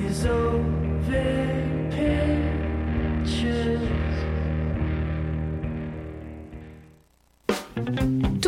dissolving pictures.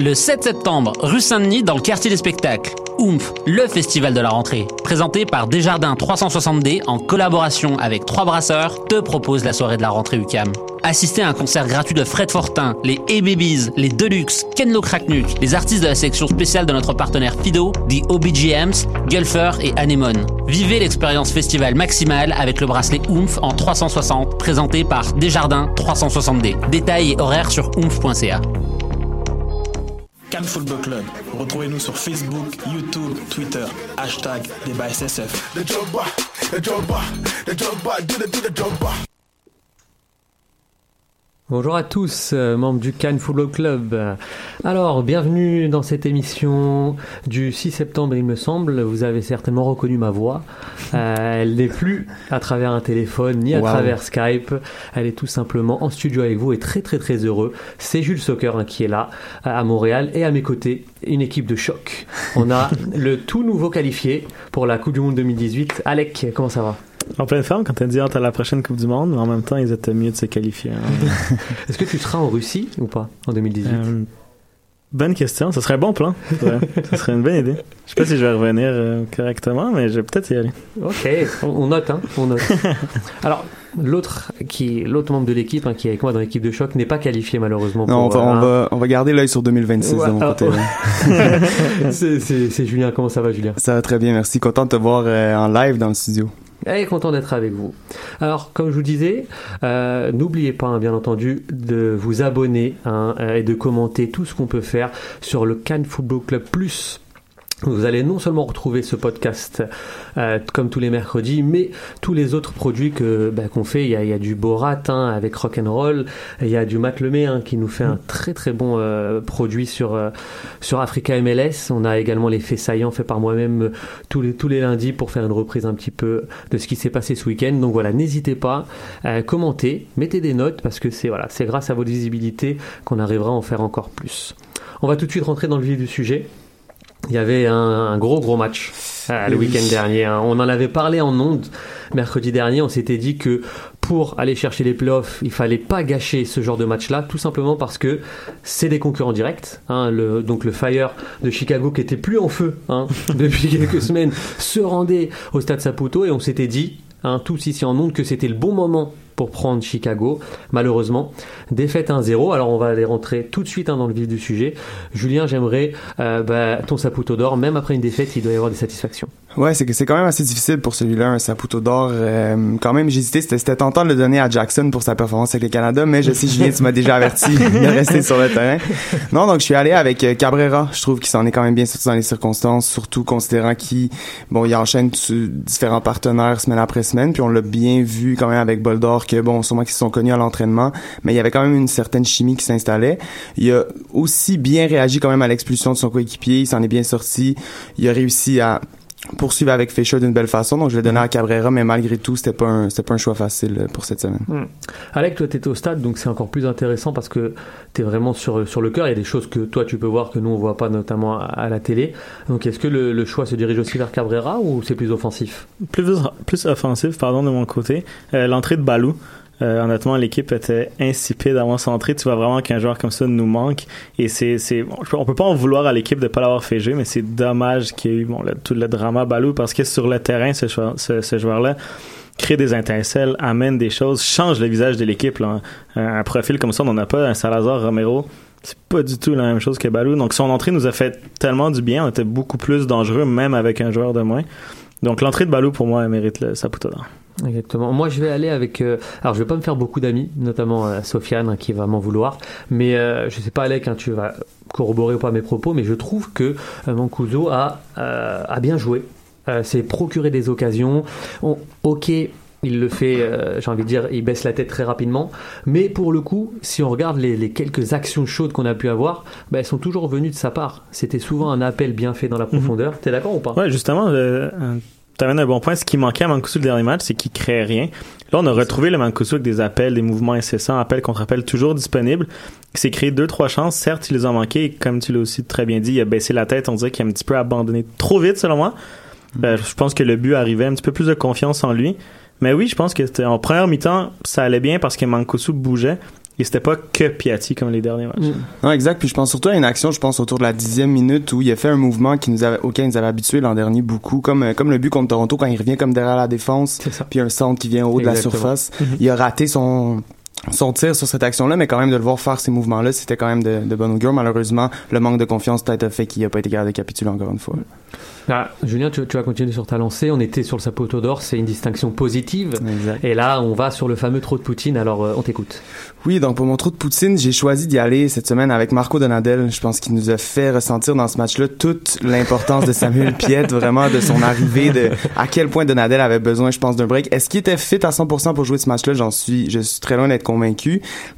Le 7 septembre, rue Saint-Denis, dans le quartier des spectacles. Oomph, le festival de la rentrée, présenté par Desjardins 360D en collaboration avec Trois Brasseurs, te propose la soirée de la rentrée UCAM. Assistez à un concert gratuit de Fred Fortin, les A-Babies, les Deluxe, Ken Lo Kraknuk, les artistes de la section spéciale de notre partenaire Fido, The OBGMs, Gulfer et Anemone. Vivez l'expérience festival maximale avec le bracelet Oomph en 360, présenté par Desjardins 360D. Détails et horaires sur oomph.ca. Football Club. Retrouvez-nous sur Facebook, YouTube, Twitter, hashtag débat SSF. Bonjour à tous, euh, membres du Cannes Football Club. Alors, bienvenue dans cette émission du 6 septembre, il me semble. Vous avez certainement reconnu ma voix. Euh, elle n'est plus à travers un téléphone ni à Wow. travers Skype. Elle est tout simplement en studio avec vous et très très très heureux. C'est Jules Soccer hein, qui est là euh, à Montréal et à mes côtés une équipe de choc. On a le tout nouveau qualifié pour la Coupe du Monde 2018. Alec, comment ça va? En pleine forme, quand t'as dit à la prochaine Coupe du Monde, mais en même temps, ils étaient mieux de se qualifier. hein. Est-ce que tu seras en Russie ou pas en 2018 Euh, bonne question, ce serait un bon plan. Ce serait une bonne idée. Je sais pas si je vais revenir euh, correctement, mais je vais peut-être y aller. Ok, on, on note, hein, on note. Alors, l'autre qui, l'autre membre de l'équipe hein, qui est avec moi dans l'équipe de choc n'est pas qualifié malheureusement. Non, on pour, va, on, euh, va, on va garder l'œil sur 2026 Ouais, de mon ah, côté. oh. là. c'est, c'est- c'est Julien, comment ça va Julien? Ça va très bien, merci. Content de te voir euh, en live dans le studio. Et content d'être avec vous. Alors, comme je vous disais, euh, n'oubliez pas, hein, bien entendu, de vous abonner hein, et de commenter tout ce qu'on peut faire sur le Cannes Football Club Plus. Vous allez non seulement retrouver ce podcast euh, comme tous les mercredis, mais tous les autres produits que bah, qu'on fait. Il y, a, du Borat hein, avec Rock'n'Roll, il y a du Matt hein, qui nous fait un très très bon euh, produit sur euh, sur Africa MLS. On a également les faits saillants faits par moi-même tous les tous les lundis pour faire une reprise un petit peu de ce qui s'est passé ce week-end. Donc voilà, n'hésitez pas, à commenter, mettez des notes parce que c'est voilà, c'est grâce à votre visibilité qu'on arrivera à en faire encore plus. On va tout de suite rentrer dans le vif du sujet. Il y avait un, un gros gros match euh, le Oui. week-end dernier. hein. On en avait parlé en ondes mercredi dernier. On s'était dit que pour aller chercher les playoffs, il fallait pas gâcher ce genre de match-là, tout simplement parce que c'est des concurrents directs. hein. Le, donc le Fire de Chicago qui était plus en feu hein, depuis quelques semaines se rendait au Stade Saputo et on s'était dit hein, tous ici en ondes que c'était le bon moment pour prendre Chicago. Malheureusement, défaite 1-0. Alors on va aller rentrer tout de suite hein, dans le vif du sujet. Julien, j'aimerais euh, bah, ton Saputo d'or. Même après une défaite, il doit y avoir des satisfactions. Ouais, c'est que c'est quand même assez difficile pour celui-là, un Saputo d'or. Euh, quand même, j'hésitais, c'était, c'était tentant de le donner à Jackson pour sa performance avec le Canada, mais je sais, Julien, tu m'as déjà averti de rester sur le terrain. Non, donc je suis allé avec euh, Cabrera. Je trouve qu'il s'en est quand même bien sorti dans les circonstances, surtout considérant qu'il, bon, il enchaîne différents partenaires semaine après semaine, puis on l'a bien vu quand même avec Boldor que, bon, sûrement qu'ils se sont connus à l'entraînement, mais il y avait quand même une certaine chimie qui s'installait. Il a aussi bien réagi quand même à l'expulsion de son coéquipier, il s'en est bien sorti. Il a réussi à poursuivre avec Fisher d'une belle façon. Donc, je l'ai donné à Cabrera, mais malgré tout, c'était pas un, c'était pas un choix facile euh, pour cette semaine. Hmm. Alec, toi, tu étais au stade, donc c'est encore plus intéressant parce que tu es vraiment sur, sur le cœur. Il y a des choses que toi, tu peux voir que nous, on voit pas, notamment à, à la télé. Donc, est-ce que le, le choix se dirige aussi vers Cabrera ou c'est plus offensif? Plus, plus offensif, pardon, de mon côté. Euh, l'entrée de Balou. Euh, honnêtement, l'équipe était insipide avant son entrée. Tu vois vraiment qu'un joueur comme ça nous manque. Et c'est, c'est, on peut pas en vouloir à l'équipe de pas l'avoir fait jouer, mais c'est dommage qu'il y ait eu bon, tout le drama Balou parce que sur le terrain, ce, ce, joueur-là crée des étincelles, amène des choses, change le visage de l'équipe. Un, profil comme ça, on n'en a pas. Un Salazar Romero, c'est pas du tout la même chose que Balou. Donc son entrée nous a fait tellement du bien. On était beaucoup plus dangereux, même avec un joueur de moins. Donc l'entrée de Balou, pour moi, elle mérite le d'or. Exactement. Moi, je vais aller avec. euh, alors, je vais pas me faire beaucoup d'amis, notamment euh, Sofiane qui va m'en vouloir. Mais euh, je sais pas, Alec, hein, tu vas corroborer ou pas mes propos, mais je trouve que euh, Mancuso a, a bien joué. S'est procuré des occasions. On- ok. Il le fait, euh, j'ai envie de dire, il baisse la tête très rapidement. Mais pour le coup, si on regarde les, les quelques actions chaudes qu'on a pu avoir, bah, elles sont toujours venues de sa part. C'était souvent un appel bien fait dans la profondeur. T'es d'accord ou pas? Ouais, justement, euh, tu amènes un bon point. Ce qui manquait à Mancuso le dernier match, c'est qu'il créait rien. Là, on a retrouvé le Mancuso avec des appels, des mouvements incessants, appels contre appels toujours disponibles. Il s'est créé deux, trois chances. Certes, il les a manqués. Et comme tu l'as aussi très bien dit, il a baissé la tête. On dirait qu'il a un petit peu abandonné trop vite, selon moi. Ben, je pense que le but arrivait un petit peu plus de confiance en lui. Mais oui, je pense que c'était en première mi-temps, ça allait bien parce que Mancuso bougeait. Et c'était pas que Piatti comme les derniers matchs. Non, exact. Puis je pense surtout à une action, je pense, autour de la dixième minute où il a fait un mouvement qui nous avait, auquel il nous avait habitués l'an dernier beaucoup, comme, euh, comme le but contre Toronto quand il revient comme derrière la défense, puis un centre qui vient au haut de la surface. Il a raté son, son tir sur cette action-là, mais quand même de le voir faire ces mouvements-là, c'était quand même de, de bon augure. Malheureusement, le manque de confiance peut-être a fait qu'il a pas été capable de capituler encore une fois. Ah, Julien, tu, tu vas continuer sur ta lancée. On était sur le Sapoto d'or, c'est une distinction positive. Exact. Et là, on va sur le fameux trou de Poutine. Alors, euh, on t'écoute. Oui, donc pour mon trou de Poutine, j'ai choisi d'y aller cette semaine avec Marco Donadel. Je pense qu'il nous a fait ressentir dans ce match-là toute l'importance de Samuel Piet, vraiment de son arrivée, de à quel point Donadel avait besoin, je pense, d'un break. Est-ce qu'il était fit à 100% pour jouer ce match-là? J'en suis, je suis très loin d'être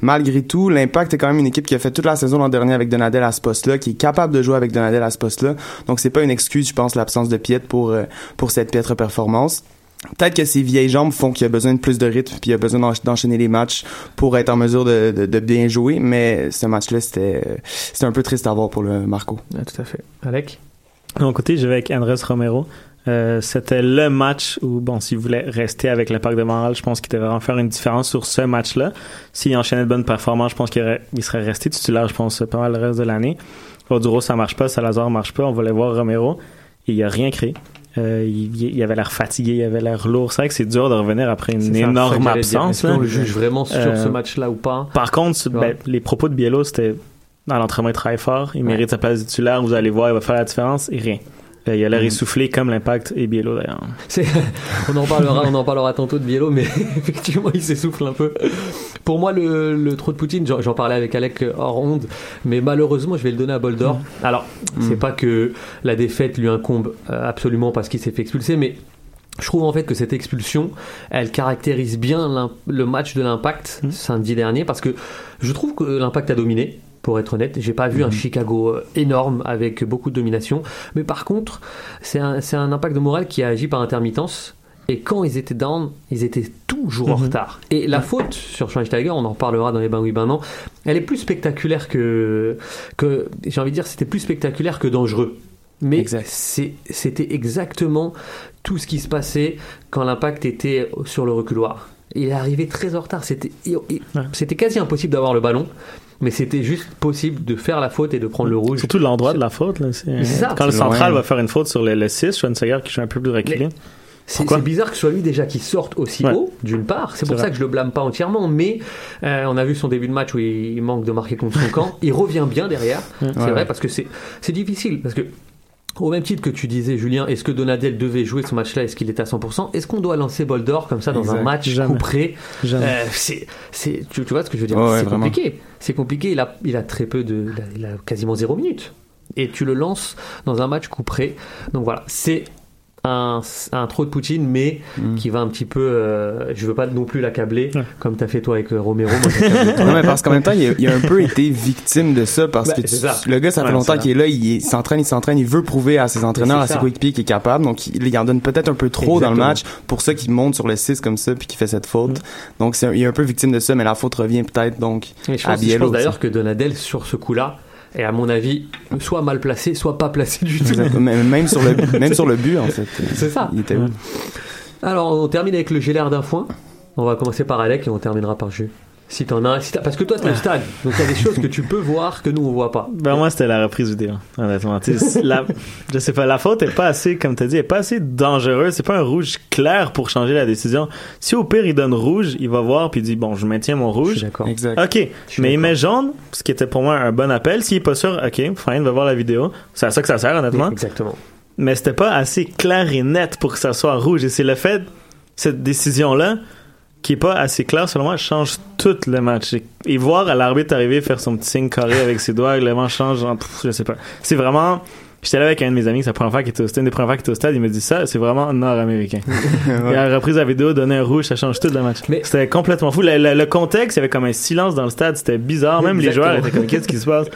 Malgré tout, l'Impact est quand même une équipe qui a fait toute la saison l'an dernier avec Donadel à ce poste-là, qui est capable de jouer avec Donadel à ce poste-là. Donc c'est pas une excuse, je pense, l'absence de Piet pour euh, cette piètre performance. Peut-être que ses vieilles jambes font qu'il a besoin de plus de rythme puis il a besoin d'ench- d'enchaîner les matchs pour être en mesure de, bien jouer. Mais ce match-là, c'était un peu triste à voir pour le Marco. Tout à fait. Alec? De côté, je vais avec Andrés Romero. Euh, c'était le match où, bon, s'il voulait rester avec l'impact de Montréal, je pense qu'il devait vraiment faire une différence sur ce match-là. S'il enchaînait de bonnes performances, je pense qu'il il serait resté titulaire, je pense, pas mal le reste de l'année. Oduro, ça marche pas, Salazar marche pas, on voulait voir Romero. Et il a rien créé. Euh, il, il avait l'air fatigué, il avait l'air lourd. C'est vrai que c'est dur de revenir après une ça, ça énorme absence. Est-ce là? qu'on le juge vraiment sur Euh, ce match-là ou pas? Par contre, ben, les propos de Biello, c'était dans l'entraînement, il travaille fort, il mérite sa place de titulaire, vous allez voir, il va faire la différence, et rien. Euh, il a l'air Mm. essoufflé comme l'impact et Biello d'ailleurs. On en parlera, on en parlera tantôt de Biello, mais effectivement, il s'essouffle un peu. Pour moi, le, le trou de Poutine, j'en parlais avec Alec hors onde, mais malheureusement, je vais le donner à Boldor. Alors, c'est pas que la défaite lui incombe euh, absolument parce qu'il s'est fait expulser, mais je trouve en fait que cette expulsion, elle caractérise bien le match de l'Impact samedi dernier, parce que je trouve que l'Impact a dominé. Pour être honnête, j'ai pas vu un Chicago euh, énorme avec beaucoup de domination, mais par contre, c'est un, impact de morale qui a agi par intermittence. Et quand ils étaient down, ils étaient toujours en retard. Et la faute sur Schweinsteiger, on en reparlera dans les ben oui ben non, elle est plus spectaculaire que, que j'ai envie de dire, c'était plus spectaculaire que dangereux. Mais Exact. c'était exactement tout ce qui se passait quand l'impact était sur le reculoir. Il est arrivé très en retard. C'était c'était quasi impossible d'avoir le ballon, mais c'était juste possible de faire la faute et de prendre le rouge. Surtout l'endroit de la faute. Là, c'est- ça, Quand le central loin. va faire une faute sur le, le 6, Schweinsteiger qui joue un peu plus reculé. C'est bizarre que ce soit lui déjà qui sorte aussi Ouais. haut, d'une part. C'est pour ça vrai. que je le blâme pas entièrement, mais euh, on a vu son début de match où il manque de marquer contre son camp. Il revient bien derrière. C'est Ouais, vrai ouais. parce que c'est c'est difficile parce que au même titre que tu disais, Julien, est-ce que Donadel devait jouer ce match-là? Est-ce qu'il est à 100% Est-ce qu'on doit lancer Boldor comme ça dans un match Jamais. couperé? Jamais. Euh, c'est, c'est, tu, tu vois ce que je veux dire? Ouais, C'est compliqué. C'est compliqué. Il a, il a très peu de, il a, il a quasiment zéro minute. Et tu le lances dans un match couperé. Donc voilà, c'est un, un trop de Poutine, mais Mm. qui va un petit peu. euh, je veux pas non plus l'accabler, Ouais. comme t'as fait toi avec euh, Romero. Moi. Non, mais parce qu'en même temps, il a, il a un peu été victime de ça parce Ben, que tu- ça. le gars, ça fait Ouais, longtemps qu'il est là, il est- il s'entraîne, il s'entraîne, il veut prouver à ses entraîneurs, à ses coéquipiers qu'il est capable. Donc, il, il en donne peut-être un peu trop dans le match pour ça qu'il monte sur le 6 comme ça puis qu'il fait cette faute. Donc, c'est un- il est un peu victime de ça, mais la faute revient peut-être donc Et je à pense, je pense d'ailleurs que Donadel, sur ce coup-là, est à mon avis soit mal placé, soit pas placé du tout. Même sur le même sur le but en fait. C'est ça. Il était où Alors, on termine avec le GLR d'un foin. On va commencer par Alec et on terminera par Jus. Si t'en as, si t'as- parce que toi t'es au stade, donc il y a des choses que tu peux voir que nous on voit pas. Ben moi c'était la reprise vidéo, honnêtement. La, je sais pas, la faute est pas assez, comme t'as dit, est pas assez dangereuse. C'est pas un rouge clair pour changer la décision. Si au pire il donne rouge, il va voir puis il dit bon je maintiens mon Je rouge. suis d'accord. Exact. Ok, mais il met jaune, ce qui était pour moi un bon appel. S'il est pas sûr, ok, fine, va voir la vidéo. C'est à ça que ça sert honnêtement. Exactement. mais c'était pas assez clair et net pour que ça soit rouge. Et c'est le fait, cette décision-là, qui est pas assez claire, selon moi, change tout le match. Et, voir à l'arbitre arriver faire son petit signe carré avec ses doigts, le vent change, en- pff, je sais pas. C'est vraiment. J'étais là avec un de mes amis, c'est la première fois qu'il était au stade, une des premières fois qu'il était au stade, il me dit ça, c'est vraiment nord-américain. Et à la reprise de la vidéo, donner un rouge, ça change tout le match. Mais- C'était complètement fou. Le, le- le contexte, il y avait comme un silence dans le stade, c'était bizarre. Même les joueurs étaient comme, qu'est-ce qui se passe?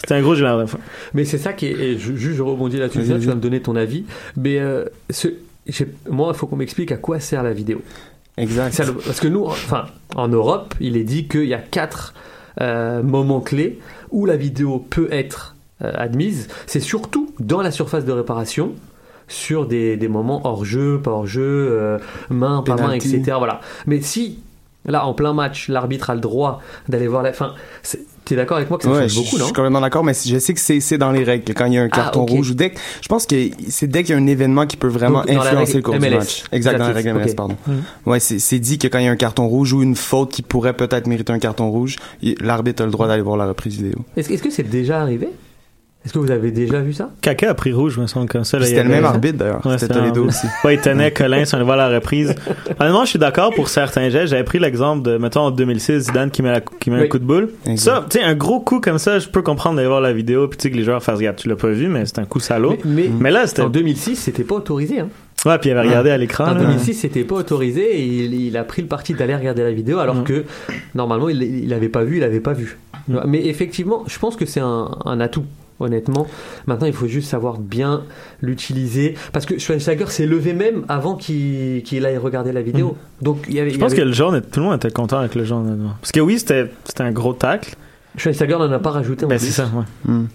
C'était un gros gélard de fin. Mais c'est ça qui est. et je, juste, je rebondis là-dessus. Tu vas me donner ton avis. Mais euh, ce, moi, il faut qu'on m'explique à quoi sert la vidéo. Exact. Le- parce que nous, enfin, en Europe, il est dit qu'il y a quatre euh, moments clés où la vidéo peut être euh, admise. C'est surtout dans la surface de réparation sur des, des moments hors jeu, pas hors jeu, euh, main, pas main, etc. Voilà. Mais si là, en plein match, l'arbitre a le droit d'aller voir la fin, t'es d'accord avec moi que ça Ouais, change je, beaucoup, je non suis complètement d'accord, mais je sais que c'est dans les règles. Quand il y a un Ah, carton rouge ou dès que, je pense que c'est dès qu'il y a un événement qui peut vraiment Donc, influencer le cours du match. Exact, dans la règle MLS, pardon. Ouais, c'est dit que quand il y a un carton rouge ou une faute qui pourrait peut-être mériter un carton rouge, l'arbitre a le droit d'aller voir la reprise vidéo. Est-ce est-ce que c'est déjà arrivé? Est-ce que vous avez déjà vu ça? Caca a pris rouge, me semble, comme ça. C'était le même arbitre d'ailleurs. Ouais, C'était Toledo un- aussi. Ouais, il tenait Colin si on allait voir la reprise. Honnêtement, je suis d'accord pour certains gestes. J'avais pris l'exemple de, mettons, en 2006, Zidane qui met, la- qui met Oui. un coup de boule. Exact. Ça, tu sais, un gros coup comme ça, je peux comprendre d'aller voir la vidéo puis tu sais que les joueurs fassent, regarde, tu l'as pas vu, mais c'est un coup salaud. mais, mais Mais là, c'était. en 2006, c'était pas autorisé. Hein. Ouais, puis il avait regardé à l'écran. En là. 2006, c'était pas autorisé et il, il a pris le parti d'aller regarder la vidéo alors Mm. que normalement il, il avait pas vu, il avait pas vu. Mm. Mais effectivement, je pense que c'est un, un atout. Honnêtement, maintenant il faut juste savoir bien l'utiliser parce que Schweinsteiger s'est levé même avant qu'il aille regarder la vidéo. Donc il y avait. Je pense que le jaune, tout le monde était content avec le honnêtement. Parce que oui, c'était un gros tacle. Schweinsteiger n'en a pas rajouté. en Ben, plus. c'est ça, ouais. Hmm.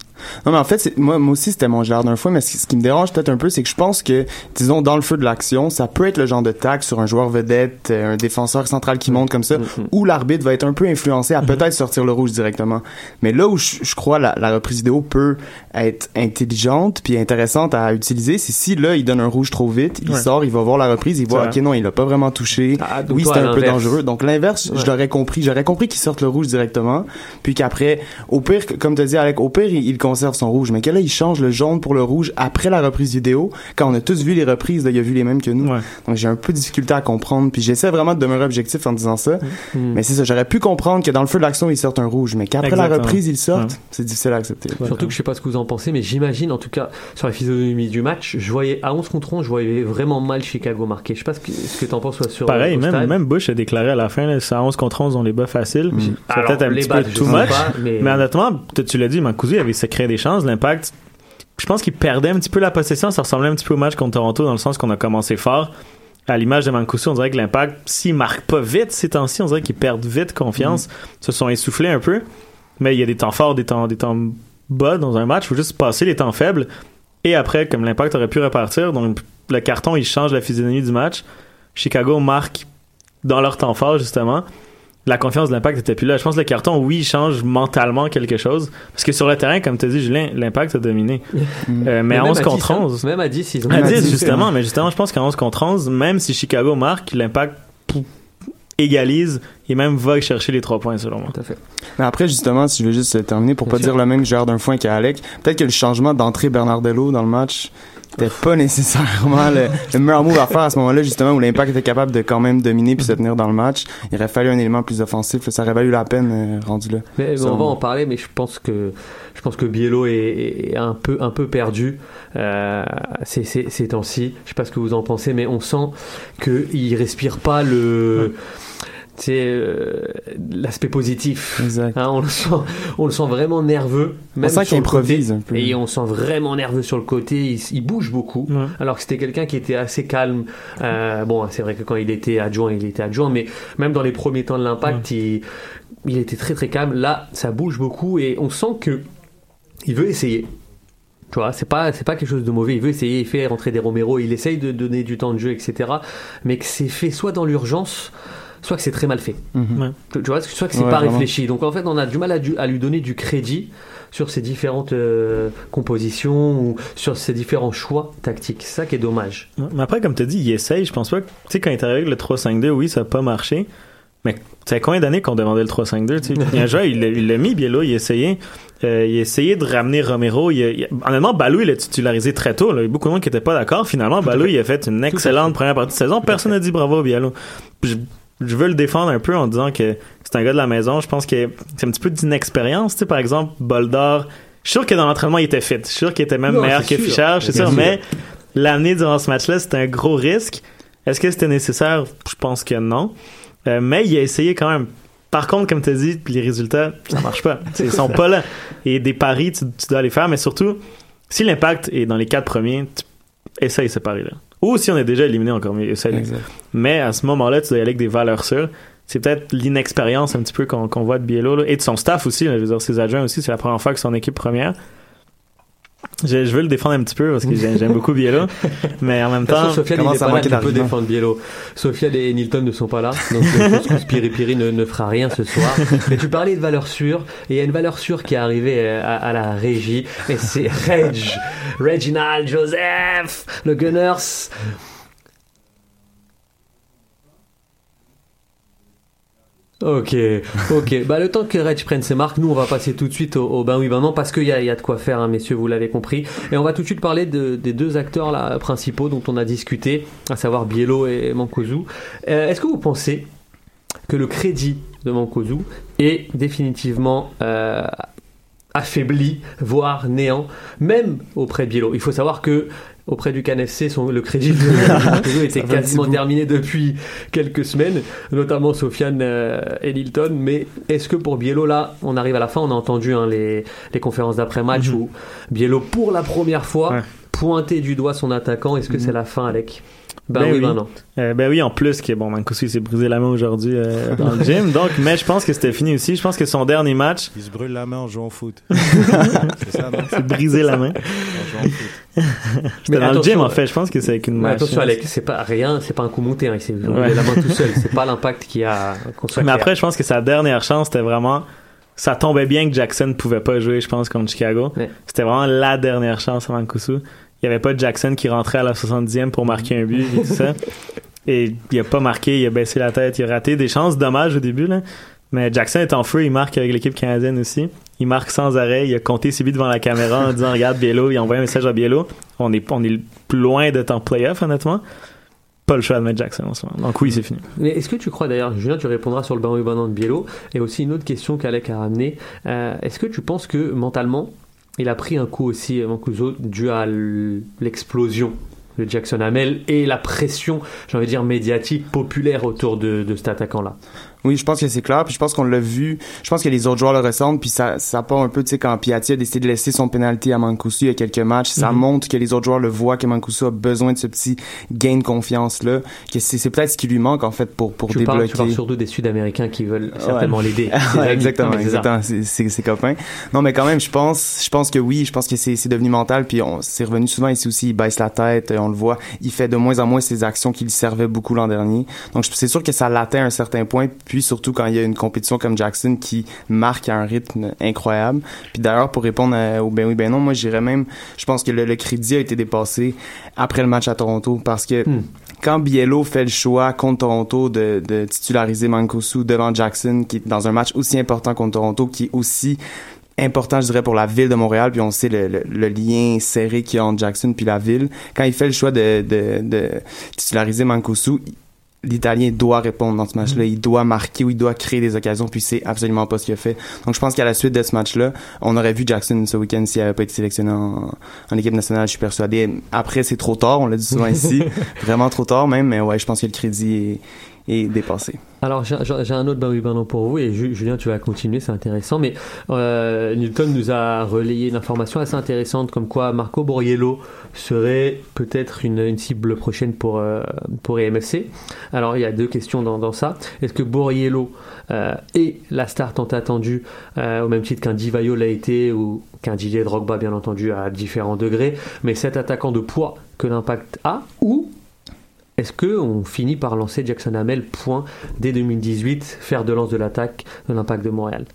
Non, mais en fait, c'est- moi, moi aussi, c'était mon genre d'un fois, mais ce, qui- ce qui me dérange peut-être un peu, c'est que je pense que, disons, dans le feu de l'action, ça peut être le genre de tac sur un joueur vedette, euh, un défenseur central qui monte comme ça, Mhm. où l'arbitre va être un peu influencé à peut-être sortir le rouge directement. Mais là où je, je crois la, la reprise vidéo peut être intelligente puis intéressante à utiliser, c'est si là, il donne un rouge trop vite, il Ouais. sort, il va voir la reprise, il voit, ok, non, il a pas vraiment touché. Ah, oui, c'était un peu dangereux. Donc l'inverse, Ouais. je l'aurais compris. J'aurais compris qu'il sorte le rouge directement, puis qu'après, au pire, comme tu as dit, Alec, au pire, il, il conserve son rouge, mais que là, il change le jaune pour le rouge après la reprise vidéo, quand on a tous vu les reprises, là, il a vu les mêmes que nous. Ouais. Donc j'ai un peu de difficulté à comprendre, puis j'essaie vraiment de demeurer objectif en disant ça. Mm. Mais c'est ça, j'aurais pu comprendre que dans le feu de l'action, il sorte un rouge, mais qu'après la reprise, il sorte, Ouais. c'est difficile à accepter. Surtout que je sais pas ce que vous en pensez, mais j'imagine en tout cas sur la physionomie du match, je voyais à 11 contre 11, je voyais vraiment mal Chicago marquer. Je sais pas ce que, ce que t'en penses soit sur Pareil, même, même Bush a déclaré à la fin, là, c'est à 11 contre 11, on les bat facile. C'est Alors, peut-être un les petit peu too much. mais, Mais honnêtement, tu tu l'as dit, Mancuso, il avait secret des chances. L'impact, je pense qu'il perdait un petit peu la possession. Ça ressemblait un petit peu au match contre Toronto dans le sens qu'on a commencé fort. À l'image de Mancuso, on dirait que l'impact, s'il marque pas vite ces temps-ci, on dirait qu'ils perdent vite confiance, se sont essoufflés un peu. Mais il y a des temps forts, des temps, des temps bas dans un match. Il faut juste passer les temps faibles. Et après, comme l'impact aurait pu repartir, donc le carton, il change la physionomie du match. Chicago marque dans leur temps fort, justement la confiance de l'impact était plus là. Je pense que le carton, oui, il change mentalement quelque chose. Parce que sur le terrain, comme tu as dit, Julien, l'impact a dominé. Euh, mais à même 11 10, contre hein. 11. Même à 10, ils ont À Même à 10, 10, justement. Mais justement, je pense qu'à 11 contre 11, même si Chicago marque, l'impact égalise et même va chercher les trois points, selon moi. Tout à fait. Mais après, justement, si je veux juste terminer pour Bien pas sûr. dire le même genre d'un foin qu'Alec, peut-être que le changement d'entrée Bernardello dans le match, c'était pas nécessairement le, le meilleur move à faire à ce moment-là, justement, où l'Impact était capable de quand même dominer puis se tenir dans le match. Il aurait fallu un élément plus offensif. Ça aurait valu la peine euh, rendu là. Mais, on va en parler, mais je pense que je pense que Biello est, est un peu un peu perdu euh, ces, ces, ces temps-ci. Je sais pas ce que vous en pensez, mais on sent que il respire pas le c'est euh, l'aspect positif. Exact. Hein, on le sent, on le sent vraiment nerveux. Qu'il sur le improvise côté. un peu. Et on sent vraiment nerveux sur le côté. Il, bouge beaucoup. Ouais. Alors que c'était quelqu'un qui était assez calme. Euh, bon, c'est vrai que quand il était adjoint, il était adjoint, mais même dans les premiers temps de l'impact, il, il était très très calme. Là, ça bouge beaucoup et on sent que il veut essayer. Tu vois, c'est pas c'est pas quelque chose de mauvais. Il veut essayer, il fait rentrer des Romero, il essaye de donner du temps de jeu, etc. Mais que c'est fait soit dans l'urgence, soit que c'est très mal fait. Mhm. Ouais. Tu, vois, soit que c'est Ouais, pas vraiment. réfléchi. Donc en fait, on a du mal à, du- à lui donner du crédit sur ses différentes euh, compositions ou sur ses différents choix tactiques. C'est ça qui est dommage. Ouais, Mais après, comme tu as dit, il essaye. Je pense pas que, tu sais, quand il est arrivé avec le 3-5-2, oui, ça a pas marché. Mais ça fait combien d'années qu'on demandait le 3-5-2, tu sais? Il y a un joueur, il l'a- il mis, Biello, il a essayé. Euh, il a essayé de ramener Romero. Il il a- honnêtement, Balou, il l'a titularisé très tôt. Là. Il y a beaucoup de monde qui n'était pas d'accord. Finalement, Balou, il a fait une excellente première partie de saison. Personne n'a dit bravo à Biello. Je, veux le défendre un peu en disant que c'est un gars de la maison. Je pense que c'est un petit peu d'inexpérience. Tu sais, par exemple, Boldor, je suis sûr que dans l'entraînement, il était fit. Je suis sûr qu'il était même Non, meilleur que. Fischer. Je suis sûr, sûr. mais l'amener durant ce match-là, c'était un gros risque. Est-ce que c'était nécessaire? Je pense que non. Euh, mais il a essayé quand même. Par contre, comme tu as dit, les résultats, ça marche pas. Ils sont pas là. Et des paris, tu, tu dois les faire. Mais surtout, si l'impact est dans les quatre premiers, tu essaye ces paris-là. Ou si on est déjà éliminé, encore mieux. Mais à ce moment-là, tu dois y aller avec des valeurs sûres. C'est peut-être l'inexpérience un petit peu qu'on qu'on voit de Biello là, et de son staff aussi. là. je veux dire, ses adjoints aussi, c'est la première fois que son équipe première. Je, je veux le défendre un petit peu parce que j'ai- j'aime beaucoup Biello, mais en même façon, temps, Sofiane, il commence à pas là, d'arguments. défendre Biello. Sofiane et Nilton ne sont pas là, donc je pense que Spiri Piri ne, ne fera rien ce soir. Mais tu parlais de valeur sûre, et il y a une valeur sûre qui est arrivée euh, à, à la régie, et c'est Reg, Reginald Joseph, le Gunners. Ok, ok. Bah, le temps que Reg prenne ses marques, nous, on va passer tout de suite au, au ben oui, ben non, parce qu'il y a, il y a de quoi faire, hein, messieurs, vous l'avez compris. Et on va tout de suite parler de- des deux acteurs là, principaux dont on a discuté, à savoir Biello et Mankozu. Euh, Est-ce que vous pensez que le crédit de Mankozu est définitivement euh, affaibli, voire néant, même auprès de Biello? Il faut savoir que auprès du CanFC, son, le crédit de était quasiment terminé depuis quelques semaines, notamment Sofiane euh, et Lilton. Mais est-ce que pour Biello, là, on arrive à la fin, on a entendu hein, les, les conférences d'après-match Mhm. où Biello, pour la première fois, Ouais. pointait du doigt son attaquant. Est-ce que c'est la fin, Alec? Ben, Ben oui, oui. ben non. Euh, ben oui, en plus que bon, s'est brisé la main aujourd'hui euh, dans le gym, donc mais je pense que c'était fini aussi. Je pense que son dernier match, Il se brûle la main en jouant au foot. c'est ça, non? C'est brisé la main. En jouant au foot. C'était dans le gym en fait. Je pense que c'est avec une machine. attention, Alec, c'est pas rien, c'est pas un coup monté, hein, il s'est brûlé Ouais. la main tout seul. C'est pas l'impact qui a. soit Mais après, je pense que sa dernière chance, c'était vraiment. Ça tombait bien que Jackson pouvait pas jouer, je pense, contre Chicago. Ouais. C'était vraiment la dernière chance à Mancuso. Il y avait pas Jackson qui rentrait à la 70e pour marquer un but et tout ça. Et il a pas marqué, il a baissé la tête, il a raté des chances, dommage au début, là. Mais Jackson est en feu, il marque avec l'équipe canadienne aussi. Il marque sans arrêt, il a compté ses buts devant la caméra en disant regarde Biello, il a envoyé un message à Biello. On est, on est loin d'être en playoff, honnêtement. Pas le choix de mettre Jackson en ce moment. Donc oui, c'est fini. Mais est-ce que tu crois d'ailleurs, Julien, tu répondras sur le bain banane de Biello, et aussi une autre question qu'Alec a ramenée. Euh, est-ce que tu penses que mentalement, il a pris un coup aussi, Mancuso, dû à l'explosion de Jackson Hamel et la pression, j'ai dire, médiatique, populaire autour de, de cet attaquant-là? Oui, je pense que c'est clair. Puis je pense qu'on l'a vu. Je pense que les autres joueurs le ressentent. Puis ça, ça part un peu, tu sais, quand Piatti a décidé de laisser son penalty à Mancuso il y a quelques matchs. Ça Mhm. montre que les autres joueurs le voient, que Mancuso a besoin de ce petit gain de confiance-là. Que c'est, peut-être ce qui lui manque, en fait, pour, pour tu parles, débloquer. tu parles surtout des Sud-Américains qui veulent certainement l'aider. Ses ouais, exactement, exactement. C'est, c'est copains. Non, mais quand même, je pense, je pense que oui, je pense que c'est, devenu mental. Puis on, c'est revenu souvent ici aussi. Il baisse la tête, on le voit. Il fait de moins en moins ses actions qui lui servaient beaucoup l'an dernier. Donc c'est sûr que ça l'atteint à un certain point. Puis surtout quand il y a une compétition comme Jackson qui marque à un rythme incroyable. Puis d'ailleurs, pour répondre à- au ben oui, ben non, moi j'irais même, je pense que le, le crédit a été dépassé après le match à Toronto parce que Hmm. quand Biello fait le choix contre Toronto de, de titulariser Mancosu devant Jackson, qui est dans un match aussi important contre Toronto, qui est aussi important, je dirais, pour la ville de Montréal. Puis on sait le, le, le lien serré qu'il y a entre Jackson puis la ville. Quand il fait le choix de, de, de titulariser Mancuso, l'Italien doit répondre dans ce match-là. Il doit marquer ou il doit créer des occasions, puis c'est absolument pas ce qu'il a fait. Donc je pense qu'à la suite de ce match-là, on aurait vu Jackson ce week-end s'il avait pas été sélectionné en, en équipe nationale, je suis persuadé. Après, c'est trop tard, on l'a dit souvent ici. Vraiment trop tard même, mais ouais, je pense que le crédit est, dépassé. Alors j'ai un autre Barry Ballon pour vous et Ju- Julien tu vas continuer, c'est intéressant. Mais euh, Newton nous a relayé une information assez intéressante comme quoi Marco Borriello serait peut-être une, une cible prochaine pour euh, pour EMFC. Alors il y a deux questions dans, dans ça. Est-ce que Borriello euh, est la star tant attendue euh, au même titre qu'un Divayo l'a été ou qu'un Didier Drogba bien entendu à différents degrés, mais cet attaquant de poids que l'impact a ou est-ce que on finit par lancer Jackson Hamel point dès 2018, faire de lance de l'attaque de l'impact de Montréal?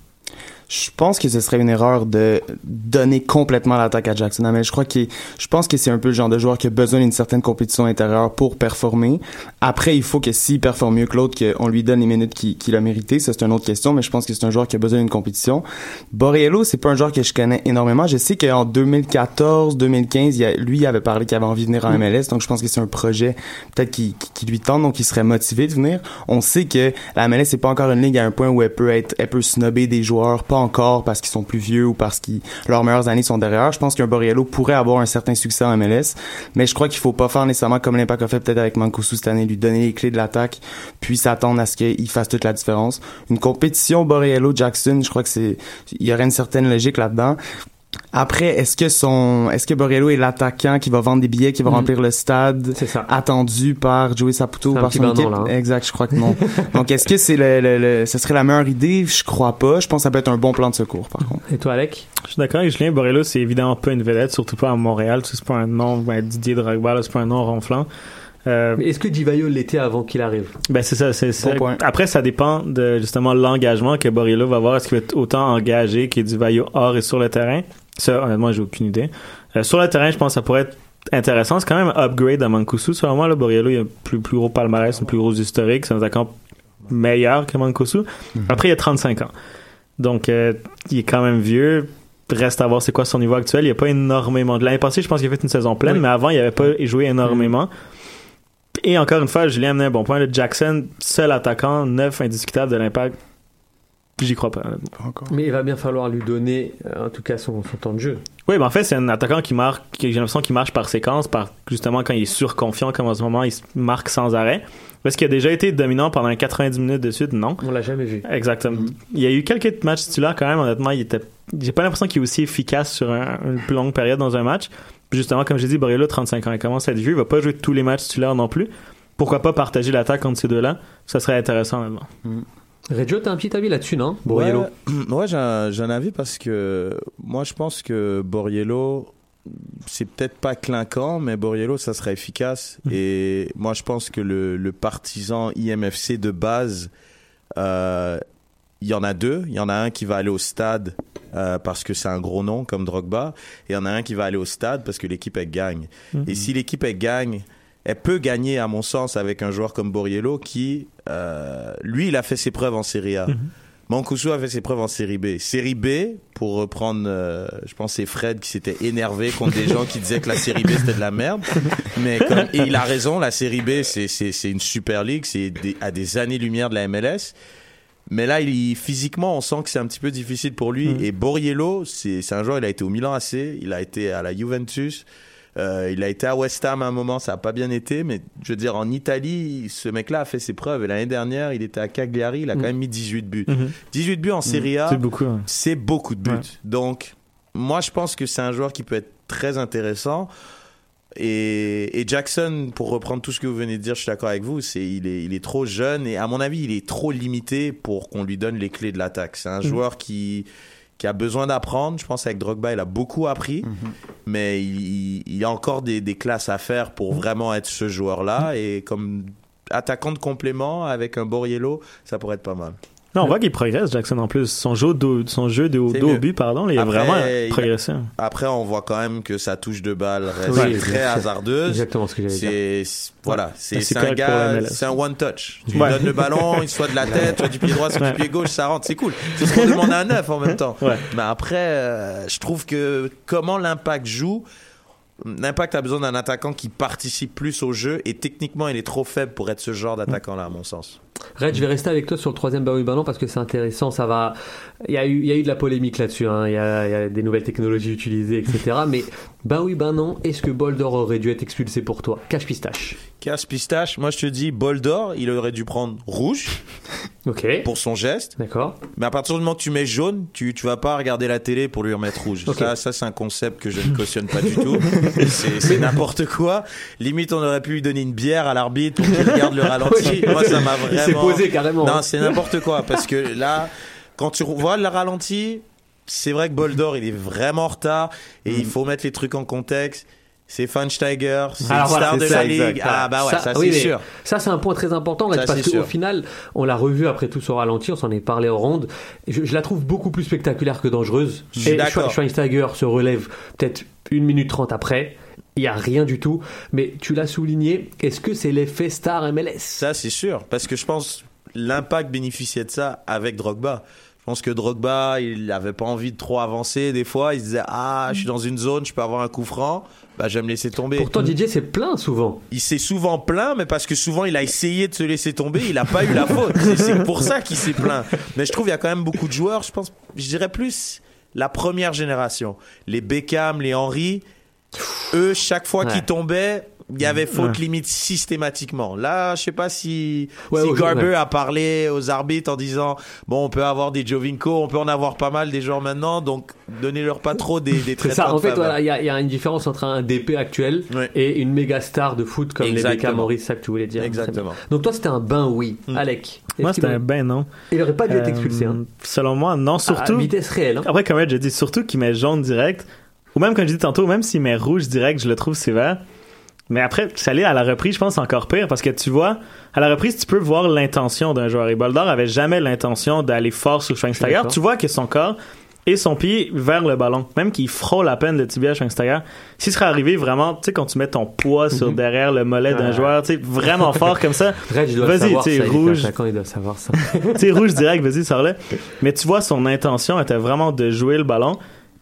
Je pense que ce serait une erreur de donner complètement l'attaque à Jackson Hamel. Je crois que je pense que c'est un peu le genre de joueur qui a besoin d'une certaine compétition intérieure pour performer. Après, il faut que s'il performe mieux que l'autre, qu'on lui donne les minutes qu'il qu'il a méritées. Ça, c'est une autre question, mais je pense que c'est un joueur qui a besoin d'une compétition. Borriello, c'est pas un joueur que je connais énormément. Je sais qu'en 2014, 2015, il a- lui il avait parlé qu'il avait envie de venir en MLS, donc je pense que c'est un projet peut-être qui, qui, qui lui tente, donc il serait motivé de venir. On sait que la MLS c'est pas encore une ligue à un point où elle peut être, elle peut snobber des joueurs, pas encore parce qu'ils sont plus vieux ou parce que leurs meilleures années sont derrière. Je pense qu'un Borriello pourrait avoir un certain succès en MLS, mais je crois qu'il faut pas faire nécessairement comme l'Impact a fait peut-être avec Mancuso cette année, lui donner les clés de l'attaque, puis s'attendre à ce qu'il fasse toute la différence. Une compétition Borriello-Jackson, je crois que c'est, il y aurait une certaine logique là-dedans. Après, est-ce que son, est-ce que Borrello est l'attaquant qui va vendre des billets, qui va Mhm. remplir le stade, C'est ça. attendu par Joey Saputo ou par son équipe? là, hein. Exact, je crois que non. Donc, est-ce que c'est le, le, le- ce serait la meilleure idée? Je crois pas. Je pense que ça peut être un bon plan de secours, par contre. Et toi Alec? Je suis d'accord avec Julien. Borrello, c'est évidemment pas une vedette, surtout pas à Montréal. C'est pas un nom, ben, Didier Drogba, là, c'est pas un nom ronflant. Euh, Est-ce que Divayo l'était avant qu'il arrive? Ben c'est ça. C'est, c'est- Bon point. Après, ça dépend de justement l'engagement que Borrello va avoir. Est-ce qu'il va être autant engagé que Divayo hors et sur le terrain? Ça, honnêtement, j'ai aucune idée. Euh, sur le terrain, je pense que ça pourrait être intéressant. C'est quand même un upgrade à Mancuso. Selon moi, là, Borrello, il a un plus, plus gros palmarès, un plus gros historique. C'est un attaquant meilleur que Mancuso. Après, il a 35 ans. Donc, euh, il est quand même vieux. Reste à voir c'est quoi son niveau actuel. Il n'y a pas énormément. De l'année passée, je pense qu'il a fait une saison pleine, Oui. mais avant, il n'avait pas joué énormément. Et encore une fois, Julien a amené un bon point. Le Jackson, seul attaquant, neuf indiscutable de l'impact. J'y crois pas. honnêtement. Pas encore. Mais il va bien falloir lui donner euh, en tout cas son, son temps de jeu. Oui, mais en fait, c'est un attaquant qui marque, j'ai l'impression qu'il marche par séquence, par justement quand il est surconfiant, comme en ce moment, il marque sans arrêt. Est-ce qu'il a déjà été dominant pendant 90 minutes de suite? Non. On l'a jamais vu. Exactement. Il y a eu quelques matchs titulaires quand même, honnêtement, il était, j'ai pas l'impression qu'il est aussi efficace sur un- une plus longue période dans un match. Puis justement, comme j'ai dit, Borrello, 35 ans, il commence à être vieux, il va pas jouer tous les matchs titulaires non plus. Pourquoi pas partager l'attaque entre ces deux-là? Ça serait intéressant, honnêtement. Reggio, t'as un petit avis là-dessus, non Borriello Ouais, ouais j'ai un, avis parce que moi je pense que Borriello, c'est peut-être pas clinquant, mais Borriello ça serait efficace. Et moi je pense que le, le partisan IMFC de base, euh, il y en a deux. Il y en a un qui va aller au stade euh, parce que c'est un gros nom comme Drogba, et il y en a un qui va aller au stade parce que l'équipe elle gagne. Et si l'équipe elle gagne, elle peut gagner à mon sens avec un joueur comme Borriello qui, euh, lui, il a fait ses preuves en Serie A. Mancuso a fait ses preuves en série B. Série B, pour reprendre, euh, je pense c'est Fred qui s'était énervé contre des gens qui disaient que la série B c'était de la merde. Mais comme, et il a raison, la série B c'est une super ligue, c'est à des années-lumière de la MLS. Mais là, il, physiquement, on sent que c'est un petit peu difficile pour lui. Et Borriello, c'est c'est un joueur, il a été au Milan AC, il a été à la Juventus, euh, il a été à West Ham à un moment, ça a pas bien été, mais je veux dire, en Italie, ce mec-là a fait ses preuves. Et l'année dernière, il était à Cagliari, il a quand même mis 18 buts. 18 buts en Serie A, C'est beaucoup. hein. c'est beaucoup de buts. Ouais. Donc, moi, je pense que c'est un joueur qui peut être très intéressant. Et, et Jackson, pour reprendre tout ce que vous venez de dire, je suis d'accord avec vous, c'est il est, il est trop jeune et à mon avis, il est trop limité pour qu'on lui donne les clés de l'attaque. C'est un joueur qui qui a besoin d'apprendre. Je pense avec Drogba, il a beaucoup appris, mais il, il- a encore des, des classes à faire pour vraiment être ce joueur-là. Et comme attaquant de complément avec un Borriello, ça pourrait être pas mal. Non, on voit qu'il progresse, Jackson, en plus. Son jeu de, son jeu de, de but, pardon, il a Après, vraiment il progressé. Après, on voit quand même que sa touche de balle reste Oui, très hasardeuse. Exactement ce que j'allais dire. Voilà, c'est C'est un gars, c'est un one touch. Tu Ouais. lui donnes le ballon, soit de la tête, soit du pied droit, soit Ouais. du pied gauche, ça rentre, c'est cool. C'est ce qu'on demande à un neuf en même temps. Ouais. Mais après, euh, je trouve que comment l'impact joue. L'impact a besoin d'un attaquant qui participe plus au jeu et techniquement il est trop faible pour être ce genre d'attaquant là à mon sens. Red, je vais rester avec toi sur le troisième oui, bah non parce que c'est intéressant. Ça va. Il y a eu, il y a eu de la polémique là-dessus. hein. Il y, a, il y a des nouvelles technologies utilisées, etc. Mais bah oui, bah non. Est-ce que Boldor aurait dû être expulsé pour toi? Cache pistache. Casse pistache, moi je te dis bol d'or, il aurait dû prendre rouge Ok. pour son geste. D'accord. Mais à partir du moment que tu mets jaune, tu, tu vas pas regarder la télé pour lui remettre rouge. Ok. Ça, ça c'est un concept que je ne cautionne pas du tout. C'est c'est n'importe quoi. Limite, on aurait pu lui donner une bière à l'arbitre pour qu'il regarde le ralenti. Moi, ça m'a Il s'est vraiment. posé carrément. Non, hein. c'est n'importe quoi. Parce que là, quand tu vois le ralenti, c'est vrai que Boldor, il est vraiment en retard et il faut mettre les trucs en contexte. C'est Schweinsteiger, c'est une voilà, star de la ça, ligue. exact. Ah bah ouais, ça, oui, c'est mais sûr. Ça, c'est un point très important, Ça, parce qu'au final, on l'a revu après tout ce ralenti, on s'en est parlé en ronde. Je, je la trouve beaucoup plus spectaculaire que dangereuse. Je Et Schweinsteiger se relève peut-être une minute trente après. Il n'y a rien du tout. Mais tu l'as souligné, est-ce que c'est l'effet star MLS Ça, c'est sûr. Parce que je pense l'impact bénéficiait de ça avec Drogba. Je pense que Drogba, il avait pas envie de trop avancer. Des fois, il se disait Ah, je suis dans une zone, je peux avoir un coup franc. Bah, je vais me laisser tomber. Pourtant, Didier, c'est plein souvent. Il s'est souvent plaint, mais parce que souvent il a essayé de se laisser tomber, il n'a pas eu la faute. C'est- C'est pour ça qu'il s'est plaint. Mais je trouve qu'il y a quand même beaucoup de joueurs, je pense, je dirais plus la première génération. Les Beckham, les Henry, eux, chaque fois Ouais. qu'ils tombaient, il y avait faute Ouais. limite systématiquement. Là, je sais pas si, Ouais, si ouais, Garber ouais. a parlé aux arbitres en disant bon, on peut avoir des Jovinko, on peut en avoir pas mal des joueurs maintenant, donc donnez-leur pas trop des, des C'est ça, en fait, faveur. voilà, il y, a- il y a une différence entre un DP actuel Ouais. et une méga star de foot comme les Beckham, Exactement. Maurice, ça que tu voulais dire. Exactement. Donc toi, c'était un bain oui. Mm. Alec. Moi, c'était un ben non. Il aurait pas dû être Euh, expulsé. Hein. Selon moi, non. À Surtout, vitesse réelle. hein. après, comme j'ai dit, surtout qu'il met jaune direct. Ou même, comme je dis tantôt, même s'il met rouge direct, je le trouve sévère. Mais après, ça allait à la reprise, je pense, c'est encore pire parce que tu vois, à la reprise, tu peux voir l'intention d'un joueur. Et Boldor avait jamais l'intention d'aller fort sur Schweinsteiger. Tu vois que son corps et son pied vers le ballon. Même qu'il frôle à peine le tibia Schweinsteiger. S'il serait arrivé vraiment, tu sais, quand tu mets ton poids sur Mhm. derrière le mollet d'un joueur, tu sais, vraiment fort comme ça, Vas-y, tu sais, rouge. il doit savoir ça. tu sais, rouge direct, vas-y, sors-le. Mais tu vois, son intention était vraiment de jouer le ballon.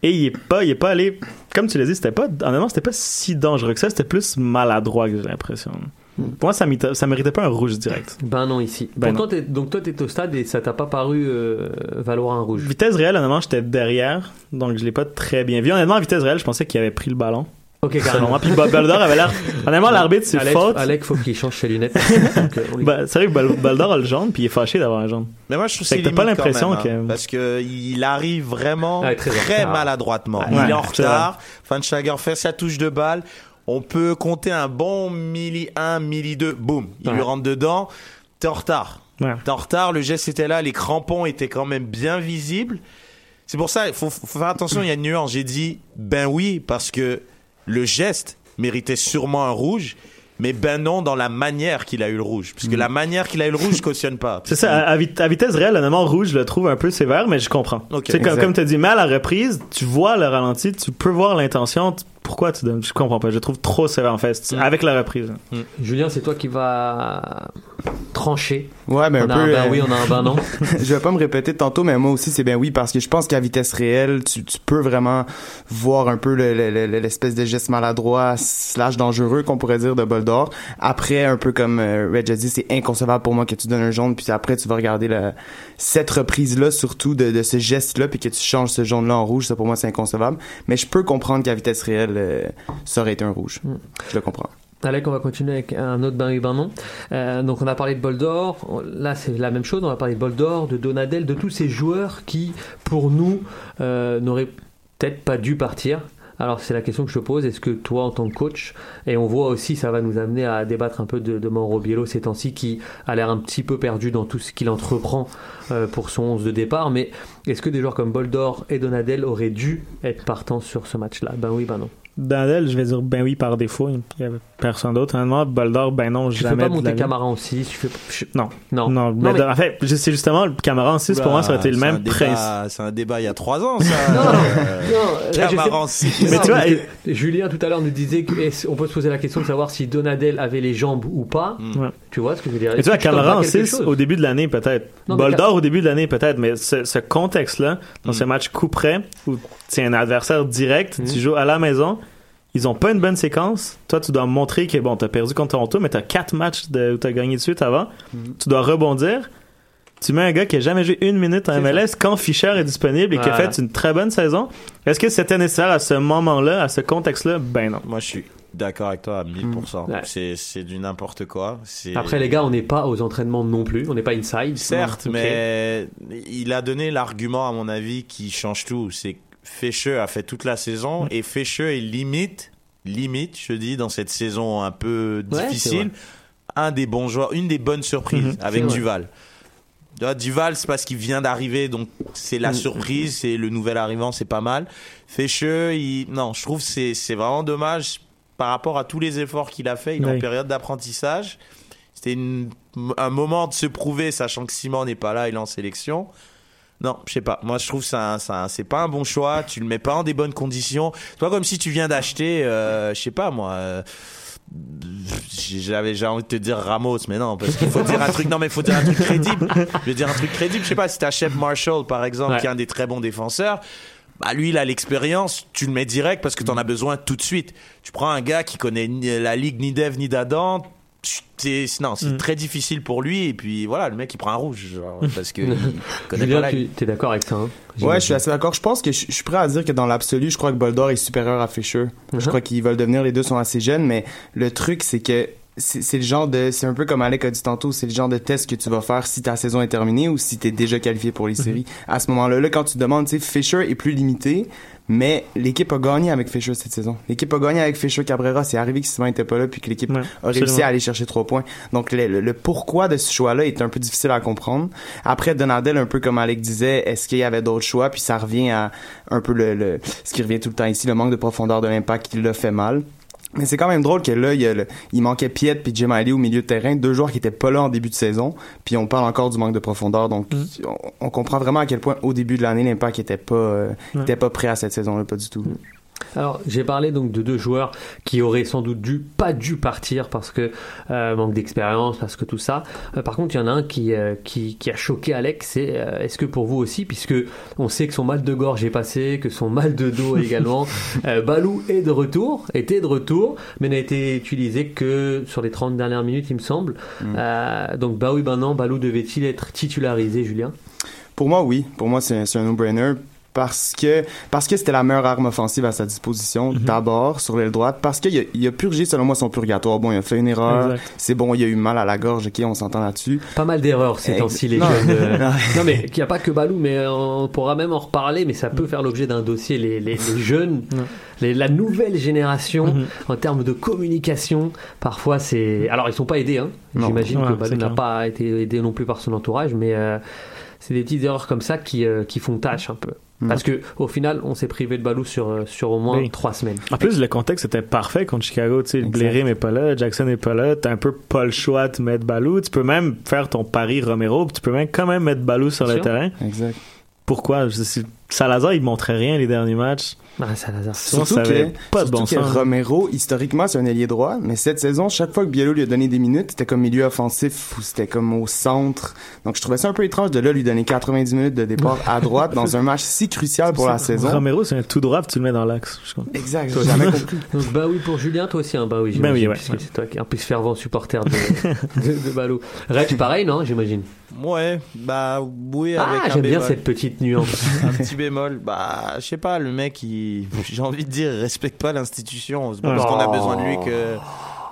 Et il est pas, il est pas allé, comme tu l'as dit, c'était pas, honnêtement, c'était pas si dangereux que ça, c'était plus maladroit que j'ai l'impression. Pour moi, ça, ça méritait pas un rouge direct. Ben non, ici. Ben Pourtant, t'es- donc toi, t'es au stade et ça t'a pas paru euh, valoir un rouge. Vitesse réelle, honnêtement, j'étais derrière, donc je l'ai pas très bien vu. Honnêtement, à vitesse réelle, je pensais qu'il avait pris le ballon. Ok, carrément. moi. Puis Baldor avait l'air, honnêtement, l'arbitre, c'est Alec, faute. Alec, faut qu'il change ses lunettes. Lui- Bah, sérieux, Bal- Baldor a le jaune, puis il est fâché d'avoir un jaune. Mais moi, je trouve c'est que t'as pas l'impression même, hein, que- parce que il arrive vraiment très maladroitement. Ouais, il est en c'est vrai. retard. Schweinsteiger fait sa touche de balle. On peut compter un bon milli 1, milli 2. Boum. Il Ouais. lui rentre dedans. T'es en retard. Ouais. T'es en retard. Le geste était là. Les crampons étaient quand même bien visibles. C'est pour ça, il faut, faut faire attention. Il y a une nuance. J'ai dit, ben oui, parce que le geste méritait sûrement un rouge. Mais ben non dans la manière qu'il a eu le rouge. Parce que la manière qu'il a eu le rouge, je cautionne pas. C'est ça, à, à vit- à vitesse réelle, honnêtement, rouge, je le trouve un peu sévère, mais je comprends. Ok. Tu sais, comme, comme tu as dit, mais à la reprise, tu vois le ralenti, tu peux voir l'intention. tu- Pourquoi tu donnes Je comprends pas. Je trouve trop sévère, en fait, Mm. avec la reprise. Julien, c'est toi qui va trancher. Ouais, mais un on a peu. un ben euh, oui, on a un ben non. je vais pas me répéter tantôt, mais moi aussi c'est bien oui parce que je pense qu'à vitesse réelle, tu, tu peux vraiment voir un peu le- le- le- l'espèce de geste maladroit slash dangereux qu'on pourrait dire de Boldor. Après, un peu comme euh, Red a dit, c'est inconcevable pour moi que tu donnes un jaune, puis après tu vas regarder la, cette reprise-là surtout de, de ce geste-là, puis que tu changes ce jaune-là en rouge. Ça pour moi c'est inconcevable. Mais je peux comprendre qu'à vitesse réelle, euh, ça aurait été un rouge. Mm. Je le comprends. Alec, on va continuer avec un autre ben oui, ben non. Euh, donc on a parlé de Boldor, là c'est la même chose, on a parlé de Boldor, de Donadel, de tous ces joueurs qui, pour nous, euh, n'auraient peut-être pas dû partir. Alors c'est la question que je te pose, est-ce que toi en tant que coach, et on voit aussi, ça va nous amener à débattre un peu de, de Mauro Biello ces temps-ci, qui a l'air un petit peu perdu dans tout ce qu'il entreprend euh, pour son 11 de départ, mais est-ce que des joueurs comme Boldor et Donadel auraient dû être partants sur ce match-là? Ben oui, ben non. Dandel, je vais dire ben oui par défaut. Il y avait personne d'autre. Honnêtement, Boldor, ben non, Tu fais jamais. pas de la monter vie. Camara en 6, tu fais je- Non. Non. Non, mais, mais- en fait, c'est justement le Camara en 6 pour moi, ça aurait été le un même principe. C'est un débat il y a trois ans, ça. Non, Euh, non, là, je sais- Camara en six. Mais Non, tu vois, et- Julien tout à l'heure nous disait qu'on peut se poser la question de savoir si Donadel avait les jambes ou pas. Ouais. Tu vois ce que je veux dire? Mais tu vois, tu Camara t'en en fais quelque 6 chose au début de l'année, peut-être. Boldor au début de l'année, peut-être. Mais ce, ce contexte-là, dans Mm. ce match coup près, où c'est un adversaire direct, Mm. tu joues à la maison, ils ont pas une bonne séquence. Toi, tu dois montrer que, bon, t'as perdu contre Toronto, mais t'as quatre matchs de, où t'as gagné de suite avant. Mm. Tu dois rebondir. Tu mets un gars qui a jamais joué une minute en MLS quand Fischer est disponible et qui a fait une très bonne saison. Est-ce que c'était nécessaire à ce moment-là, à ce contexte-là? Ben non. Moi, je suis d'accord avec toi à 1000%. Mm. Ouais. C'est, du n'importe quoi. Après les gars, on n'est pas aux entraînements non plus, on n'est pas inside. Certes, mais il a donné l'argument, à mon avis, qui change tout. C'est que Fischer a fait toute la saison et Fischer est limite, limite, je dis, dans cette saison un peu Ouais, difficile, un des bons joueurs, une des bonnes surprises Mhm. avec. Duval. Duval, c'est parce qu'il vient d'arriver, donc c'est la Mhm. surprise, c'est le nouvel arrivant, c'est pas mal. Fischer, il... non, je trouve c'est, c'est vraiment dommage par rapport à tous les efforts qu'il a fait. Il est Oui. en période d'apprentissage. C'était un moment de se prouver, sachant que Simon n'est pas là, il est en sélection. Non, je sais pas. Moi, je trouve que c'est un- c'est pas un bon choix. Tu le mets pas en des bonnes conditions. Pas comme si tu viens d'acheter, euh, je sais pas moi. euh, j'avais j'ai envie de te dire Ramos mais non parce qu'il faut dire un truc non mais faut dire un truc crédible je veux dire un truc crédible je sais pas si t'achètes Marshall par exemple Ouais. qui est un des très bons défenseurs bah lui il a l'expérience tu le mets direct parce que t'en as besoin tout de suite tu prends un gars qui connaît ni la ligue ni d'Eve ni d'Adam c'est non c'est Mm. très difficile pour lui et puis voilà le mec il prend un rouge genre, parce que il connaît Julien, pas la tu es d'accord avec ça hein Ouais, je suis assez d'accord. Je pense que je, je suis prêt à dire que dans l'absolu, je crois que Boldor est supérieur à Fischer. Je Mhm. crois qu'ils veulent devenir, les deux sont assez jeunes, mais le truc, c'est que c'est le genre de, c'est un peu comme Alec a dit tantôt, c'est le genre de test que tu vas faire si ta saison est terminée ou si t'es déjà qualifié pour les séries. À ce moment-là, là, quand tu te demandes, tu sais, Fisher est plus limité, mais l'équipe a gagné avec Fisher cette saison. L'équipe a gagné avec Fisher Cabrera. C'est arrivé que Simon était pas là puis que l'équipe Ouais, a réussi à aller chercher trois points. Donc le, le- le pourquoi de ce choix-là est un peu difficile à comprendre. Après Donadel, un peu comme Alec disait, est-ce qu'il y avait d'autres choix? Puis ça revient à un peu le, le- ce qui revient tout le temps ici, le manque de profondeur de l'impact qui l'a fait mal. Mais c'est quand même drôle que là, il, y a le- il manquait Piet puis Jim Haley au milieu de terrain, deux joueurs qui étaient pas là en début de saison. Puis on parle encore du manque de profondeur, donc on, on comprend vraiment à quel point au début de l'année l'impact était pas euh, Ouais. était pas prêt à cette saison-là, pas du tout. Alors, j'ai parlé donc de deux joueurs qui auraient sans doute dû, pas dû partir parce que euh, manque d'expérience, parce que tout ça. Euh, par contre, il y en a un qui, euh, qui, qui a choqué Alex. C'est est-ce que pour vous aussi, puisque on sait que son mal de gorge est passé, que son mal de dos également. Balou est de retour, était de retour, mais n'a été utilisé que sur les 30 dernières minutes, il me semble. Euh, donc, bah oui, ben non, Balou devait-il être titularisé, Julien? Pour moi, oui. Pour moi, c'est un no-brainer. Parce que parce que c'était la meilleure arme offensive à sa disposition, d'abord, sur l'aile droite. Parce qu'il a, il a purgé, selon moi, son purgatoire. Bon, il a fait une erreur. Exact. C'est bon, il a eu mal à la gorge. OK, on s'entend là-dessus. Pas mal d'erreurs ces Ex- temps-ci, les non. jeunes. euh, Non. mais il n'y a pas que Balou, mais on pourra même en reparler, mais ça peut faire l'objet d'un dossier. Les, les, les jeunes, les- la nouvelle génération, Mhm. en termes de communication, parfois c'est. Alors, ils sont pas aidés, hein. J'imagine Ouais, que Balou n'a pas été aidé non plus par son entourage, mais euh, c'est des petites erreurs comme ça qui, euh, qui font tâche un peu. Mhm. Parce que au final, on s'est privé de Balou sur, euh, sur au moins Oui. trois semaines. En plus, le contexte était parfait contre Chicago. Tu sais. Blairy n'est pas là, Jackson n'est pas là. T'as un peu pas le choix de mettre Balou. Tu peux même faire ton pari Romero, puis tu peux même quand même mettre Balou sur le sûr. terrain. Exact. Pourquoi? Je sais- Salazar, il montrait rien les derniers matchs. Ah, Salazar. Surtout ça que, pas de surtout bon que. Romero, historiquement, c'est un ailier droit, mais cette saison, chaque fois que Biello lui a donné des minutes, c'était comme milieu offensif ou c'était comme au centre. Donc, je trouvais ça un peu étrange de là lui donner 90 minutes de départ à droite dans un match si crucial pour la saison. Romero, c'est un tout droit, tu le mets dans l'axe. Exact, j'ai jamais compris. Donc, bah oui, pour Julien, toi aussi, un bah oui, Ben oui, ouais, c'est toi qui es un plus fervent supporter de, de, de Balou. Rex, pareil, non, j'imagine? ouais bah oui avec Ah, j'aime bien cette petite nuance. un petit bémol bah je sais pas le mec il j'ai envie de dire respecte pas l'institution. Parce qu'on a besoin de lui que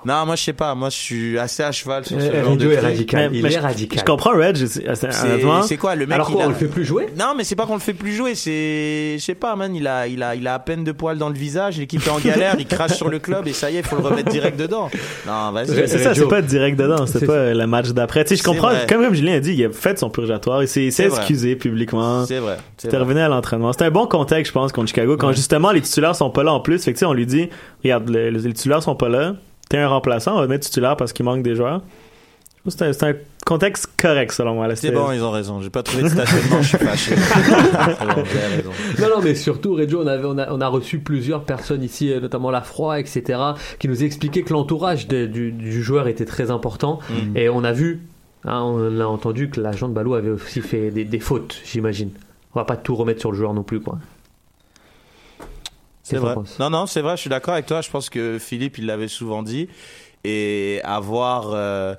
Non, moi je sais pas. Moi je suis assez à cheval sur ce Euh, genre de est radical. Mais- Il mais est je- radical. Je comprends Reg, c'est- quoi le mec Alors il quoi, a- on le fait plus jouer? Non, mais c'est pas qu'on le fait plus jouer, c'est je sais pas man, il a il a il a à peine de poils dans le visage, l'équipe est en galère, il crache sur le club et ça y est, il faut le remettre direct dedans. Non, vas-y. C'est ça, c'est pas direct dedans, C'est pas le match d'après. Tu sais, je comprends, vrai. comme, comme Julien a dit, il a fait son purgatoire, il s'est il excusé publiquement. C'est vrai. vrai. revenu à l'entraînement. C'était un bon contexte, je pense, contre Chicago, quand justement les titulaires sont pas là en plus. Fait que, tu sais, on lui dit, regarde, le- les titulaires sont pas là, t'es un remplaçant, on va mettre titulaire parce qu'il manque des joueurs. C'était un, contexte correct, selon moi. C'est bon, ils ont raison. J'ai pas trouvé de stationnement, je suis fâché. C'est bon. Non, non, mais surtout, Reggio, on, avait, on, a, on a reçu plusieurs personnes ici, euh, notamment Lafroy, etc., qui nous expliquaient que l'entourage du, du joueur était très important. Mhm. Et on a vu, hein, on a entendu que l'agent de Balou avait aussi fait des, des fautes, j'imagine. On va pas tout remettre sur le joueur non plus, quoi. C'est vrai. Non, non, c'est vrai, je suis d'accord avec toi. Je pense que Philippe, il l'avait souvent dit. Et avoir. euh,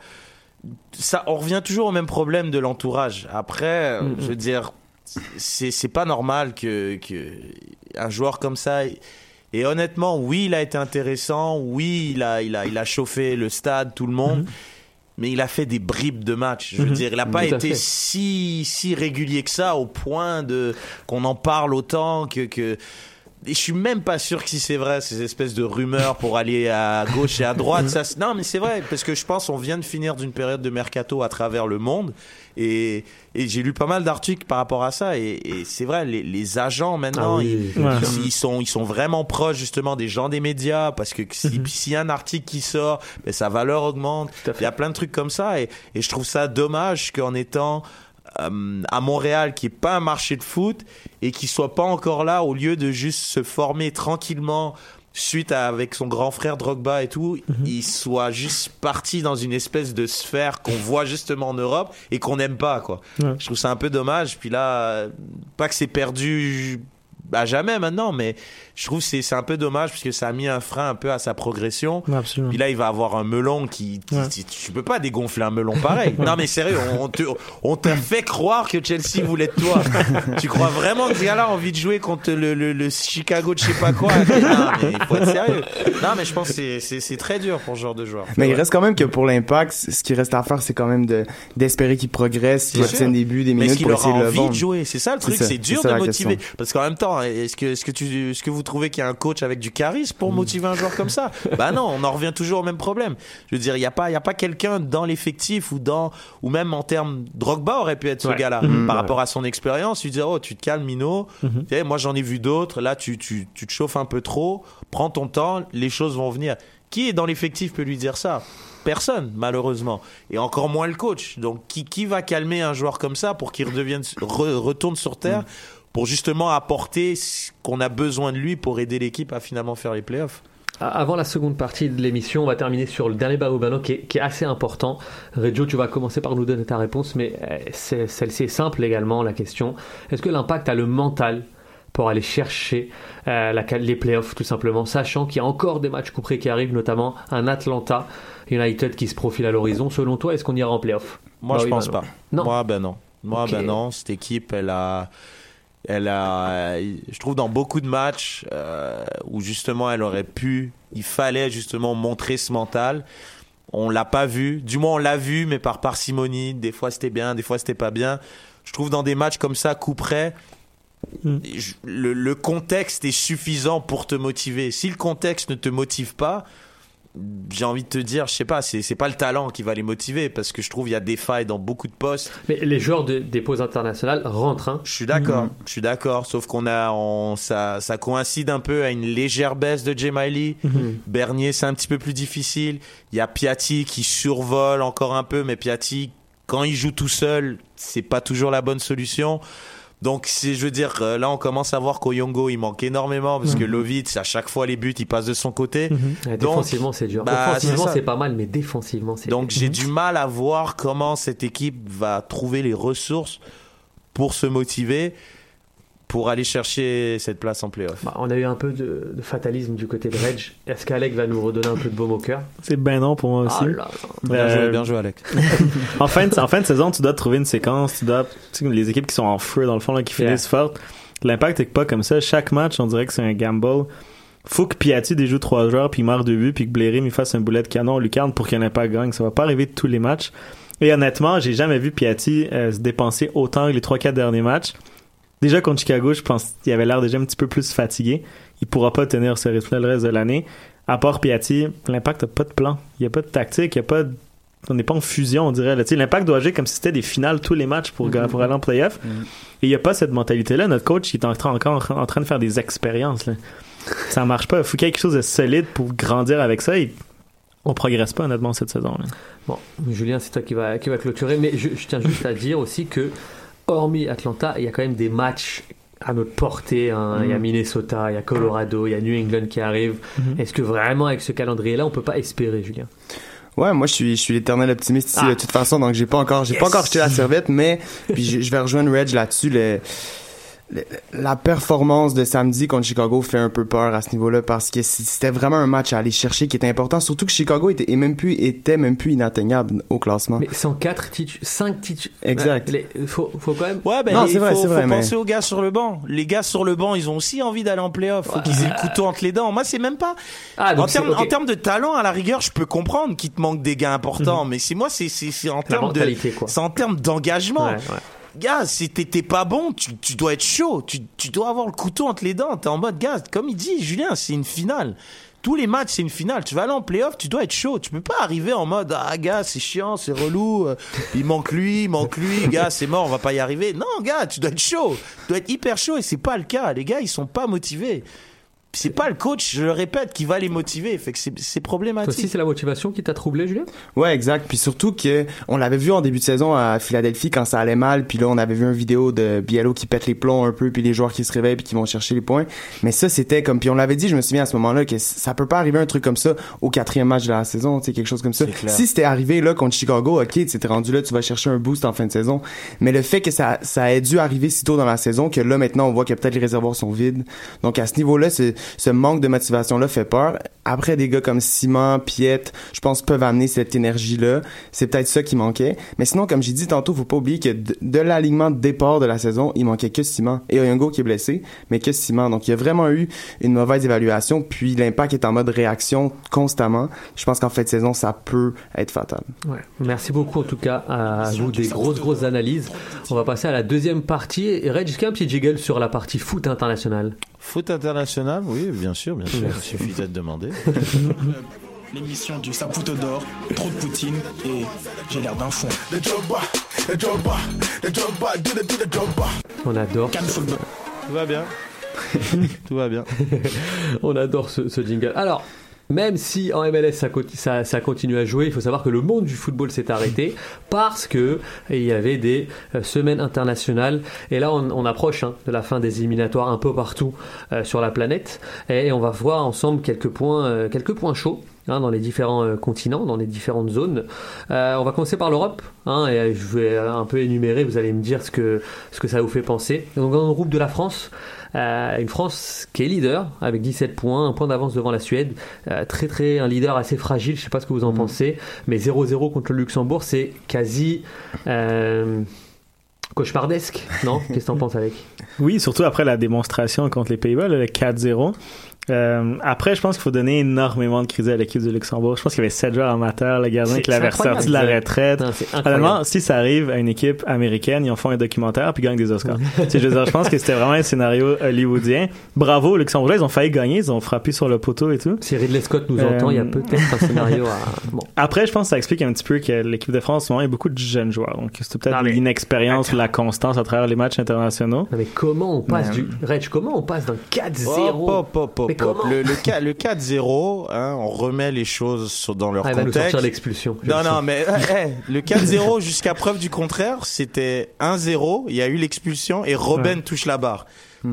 ça, on revient toujours au même problème de l'entourage. Après, euh, Mhm. je veux dire, c'est c'est pas normal que, que un joueur comme ça. Et honnêtement, oui, il a été intéressant. Oui, il a, il a, il a chauffé le stade, tout le monde. Mhm. Mais il a fait des bribes de match. Je veux Mhm. dire, il n'a pas été fait. si, si régulier que ça au point de qu'on en parle autant que, que et je suis même pas sûr que si c'est vrai ces espèces de rumeurs pour aller à gauche et à droite ça non mais c'est vrai parce que je pense on vient de finir d'une période de mercato à travers le monde et, et j'ai lu pas mal d'articles par rapport à ça et, et c'est vrai les, les agents maintenant Ah oui, ils, ils- sont ils sont vraiment proches justement des gens des médias parce que si- Mhm. y a un article qui sort ben, sa valeur augmente. Il y a plein de trucs comme ça et, et je trouve ça dommage qu'en étant euh, à Montréal qui est pas un marché de foot et qui soit pas encore là au lieu de juste se former tranquillement suite à, avec son grand frère Drogba et tout, il soit juste parti dans une espèce de sphère qu'on voit justement en Europe et qu'on n'aime pas quoi. Ouais. Je trouve ça un peu dommage. Puis là, euh, pas que c'est perdu à jamais maintenant, mais je trouve que c'est c'est un peu dommage parce que ça a mis un frein un peu à sa progression. Absolument. Puis là, il va avoir un melon qui. qui- Ouais. tu peux pas dégonfler un melon pareil. non, mais sérieux, on, te, on t'a fait croire que Chelsea voulait de toi. tu crois vraiment que ce gars-là a envie de jouer contre le, le, le Chicago de je sais pas quoi? Non, mais il faut être sérieux. Non, mais je pense que c'est- très dur pour ce genre de joueur. Mais il reste quand même que pour l'impact, ce qui reste à faire, c'est quand même de, d'espérer qu'il progresse, qu'il obtienne des buts, des Mais minutes qu'il pour essayer de le envie de vendre. jouer? C'est ça le truc, c'est dur de motiver. question. Parce qu'en même temps, est-ce que, est-ce que tu, est-ce que vous trouvez qu'il y a un coach avec du charisme pour motiver un joueur comme ça? Bah non, on en revient toujours au même problème. Je veux dire, il y a pas, il y a pas quelqu'un dans l'effectif ou dans, ou même en termes, Drogba aurait pu être ce Ouais. gars-là Mhm. par Ouais. rapport à son expérience. Lui dire, oh, tu te calmes, Mino. Mhm. Tu sais, moi, j'en ai vu d'autres. Là, tu, tu, tu te chauffes un peu trop. Prends ton temps. Les choses vont venir. Qui est dans l'effectif peut lui dire ça? Personne, malheureusement. Et encore moins le coach. Donc, qui, qui va calmer un joueur comme ça pour qu'il redevienne, re- retourne sur terre pour justement apporter ce qu'on a besoin de lui pour aider l'équipe à finalement faire les playoffs Avant la seconde partie de l'émission, on va terminer sur le dernier Baobano qui est, qui est assez important. Reggio, tu vas commencer par nous donner ta réponse, mais euh, celle-ci est simple également, la question. Est-ce que l'impact a le mental pour aller chercher euh, la, les playoffs, tout simplement, sachant qu'il y a encore des matchs couperés qui arrivent, notamment un Atlanta United qui se profile à l'horizon. Selon toi, est-ce qu'on ira en playoff? Moi, Bah je oui, pense bah pas. non. Moi, ben non. Moi, ben non. Cette équipe, elle a, elle a, je trouve dans beaucoup de matchs euh, où justement elle aurait pu, il fallait justement montrer ce mental. On l'a pas vu. Du moins, on l'a vu, mais par parcimonie. Des fois, c'était bien, des fois, c'était pas bien. Je trouve dans des matchs comme ça, coup près, Mm. le contexte est suffisant pour te motiver. Si le contexte ne te motive pas, j'ai envie de te dire, je sais pas, c'est c'est pas le talent qui va les motiver parce que je trouve il y a des failles dans beaucoup de postes. Mais les joueurs de- des pauses internationales rentrent. hein. Je suis d'accord, je suis d'accord, sauf qu'on a, on, ça, ça coïncide un peu à une légère baisse de Jay Miley. Bernier, c'est un petit peu plus difficile. Il y a Piatti qui survole encore un peu, mais Piatti, quand il joue tout seul, c'est pas toujours la bonne solution. Donc, je veux dire, euh, là, on commence à voir qu'Oyongo, il manque énormément parce que Lovitz, à chaque fois, les buts, il passe de son côté. Donc, défensivement, c'est dur. bah, Offensivement, c'est pas mal, mais défensivement, c'est Donc j'ai du mal à voir comment cette équipe va trouver les ressources pour se motiver pour aller chercher cette place en playoff. Bah, on a eu un peu de, de fatalisme du côté de Reg. Est-ce qu'Alec va nous redonner un peu de baume au cœur? C'est ben non pour moi aussi. Ah là là. Bien Euh, joué, bien joué Alex. en, fin de, en fin de saison, tu dois trouver une séquence, tu dois, tu sais, les équipes qui sont en feu dans le fond, là, qui Yeah. finissent fortes. L'impact est pas comme ça. Chaque match, on dirait que c'est un gamble. faut que Piatti déjoue trois joueurs, puis il marque deux buts, puis que Blérim il fasse un boulet de canon au lucarne pour qu'il n'y en ait pas gagne. Ça va pas arriver de tous les matchs. Et honnêtement, j'ai jamais vu Piatti euh, se dépenser autant que les trois quatre derniers matchs. Déjà contre Chicago, je pense qu'il avait l'air déjà un petit peu plus fatigué. Il pourra pas tenir ce rythme le reste de l'année. À part Piatti, l'impact n'a pas de plan. Il n'y a pas de tactique, il y a pas de- on n'est pas en fusion, on dirait. L'impact doit agir comme si c'était des finales tous les matchs pour, pour aller en playoff. Et il n'y a pas cette mentalité-là. Notre coach, il est en train, encore en train de faire des expériences. Là. Ça marche pas. Il faut qu'il y ait quelque chose de solide pour grandir avec ça. Et on progresse pas, honnêtement, cette saison. là. Bon, Julien, c'est toi qui va, qui va clôturer, mais je, je tiens juste à dire aussi que, hormis Atlanta, il y a quand même des matchs à notre portée. hein. Il y a Minnesota, il y a Colorado, il y a New England qui arrive. Est-ce que vraiment, avec ce calendrier-là, on peut pas espérer, Julien? Ouais, moi je suis je suis l'éternel optimiste ici Ah. de toute façon donc j'ai pas encore j'ai pas encore jeté la serviette mais puis je, je vais rejoindre Reg là-dessus le- la performance de samedi contre Chicago fait un peu peur à ce niveau-là parce que c'était vraiment un match à aller chercher qui était important surtout que Chicago était et même plus était même plus inatteignable au classement. Mais 104 titres, 5 titres. Exact. Les- faut, faut quand même. Ouais, ben, Non, il c'est vrai, faut, c'est vrai, faut mais- penser aux gars sur le banc. Les gars sur le banc, ils ont aussi envie d'aller en playoff. Faut qu'ils aient le couteau entre les dents. Moi, c'est même pas. Ah, en termes ok. en termes de talent, à la rigueur, je peux comprendre qu'il te manque des gars importants. Mais c'est moi, c'est en termes de, c'est en termes d'engagement. Ouais, ouais. Gars, si pas bon, tu, dois être chaud. Tu, tu dois avoir le couteau entre les dents. T'es en mode, gars, comme il dit, Julien, c'est une finale. Tous les matchs, c'est une finale. Tu vas aller en playoff, tu dois être chaud. Tu peux pas arriver en mode, ah, gars, c'est chiant, c'est relou. euh, Il manque lui, il manque lui. Gars, c'est mort, on va pas y arriver. Non, gars, tu dois être chaud. Tu dois être hyper chaud et c'est pas le cas. Les gars, ils sont pas motivés. C'est pas le coach, je le répète, qui va les motiver. Fait que c'est c'est Toi problématique. aussi, c'est la motivation qui t'a troublé, Julien? Ouais, exact. Puis surtout que on l'avait vu en début de saison à Philadelphie quand ça allait mal. Puis là, on avait vu une vidéo de Biello qui pète les plombs un peu, puis les joueurs qui se réveillent puis qui vont chercher les points. Mais ça, c'était comme puis on l'avait dit. Je me souviens à ce moment-là que ça peut pas arriver un truc comme ça au quatrième match de la saison, tu sais, quelque chose comme ça. C'est. Si c'était arrivé là contre Chicago, ok, tu t'es rendu là, tu vas chercher un boost en fin de saison. Mais le fait que ça ça ait dû arriver si tôt dans la saison que là maintenant on voit que peut-être les réservoirs sont vides. Donc à ce niveau-là, ce, ce manque de motivation là fait peur. Après des gars comme Simon, Piet, je pense peuvent amener cette énergie là. C'est peut-être ça qui manquait. Mais sinon comme j'ai dit tantôt, faut pas oublier que de, de l'alignement de départ de la saison, il manquait que Simon et Oyongo qui est blessé, mais que Simon. Donc il y a vraiment eu une mauvaise évaluation puis l'impact est en mode réaction constamment. Je pense qu'en fin de saison, ça peut être fatal. Ouais. Merci beaucoup en tout cas à vous des grosses grosses analyses. On va passer à la deuxième partie. Et Reg, est-ce qu'il y a un petit jiggle sur la partie foot international Foot international, oui, bien sûr, bien sûr. Il suffit de demander. L'émission du Saputo d'or, trop de poutine et j'ai l'air d'un fond. On adore. Tout va bien. Tout va bien. On adore ce, ce jingle. Alors, même si en MLS ça, conti- ça, ça continue à jouer, il faut savoir que le monde du football s'est arrêté parce que il y avait des euh, semaines internationales. Et là, on, on approche hein, de la fin des éliminatoires un peu partout euh, sur la planète. Et on va voir ensemble quelques points, euh, quelques points chauds. hein, dans les différents euh, continents, dans les différentes zones. Euh, on va commencer par l'Europe, hein, et euh, je vais euh, un peu énumérer, vous allez me dire ce que, ce que ça vous fait penser. Donc dans le groupe de la France, euh, une France qui est leader avec 17 points, un point d'avance devant la Suède. Euh, très très un leader assez fragile, je sais pas ce que vous en pensez, mais 0-0 contre le Luxembourg, c'est quasi euh, cauchemardesque, non? Qu'est-ce que t'en penses avec? Oui, surtout après la démonstration contre les Pays-Bas, le 4-0. Euh, après, je pense qu'il faut donner énormément de crédit à l'équipe du Luxembourg. Je pense qu'il y avait 7 joueurs amateurs, le gardien qui l'avait ressorti de la retraite. Non, C'est incroyable. Honnêtement, si ça arrive à une équipe américaine, ils en font un documentaire puis ils gagnent des Oscars. Tu sais, je veux dire, je pense que c'était vraiment un scénario hollywoodien. Bravo, aux Luxembourgeois, ils ont failli gagner, ils ont frappé sur le poteau et tout. Si Ridley Scott nous Euh, entend, il y a peut-être un scénario à... Bon. Après, je pense que ça explique un petit peu que l'équipe de France, en ce moment, il y a beaucoup de jeunes joueurs. Donc, c'est peut-être mais- l'inexpérience ou la constance à travers les matchs internationaux. Non, mais comment on passe du... Reg, comment on passe d'un 4-0 Hop, hop, hop, hop, Mais hop. comment Le, le, ca- le 4-0, hein, on remet les choses sur- dans leur Ah, contexte. sortir l'expulsion. Non, le non, mais eh, eh, le 4-0 jusqu'à preuve du contraire, c'était 1-0, il y a eu l'expulsion et Robben touche la barre.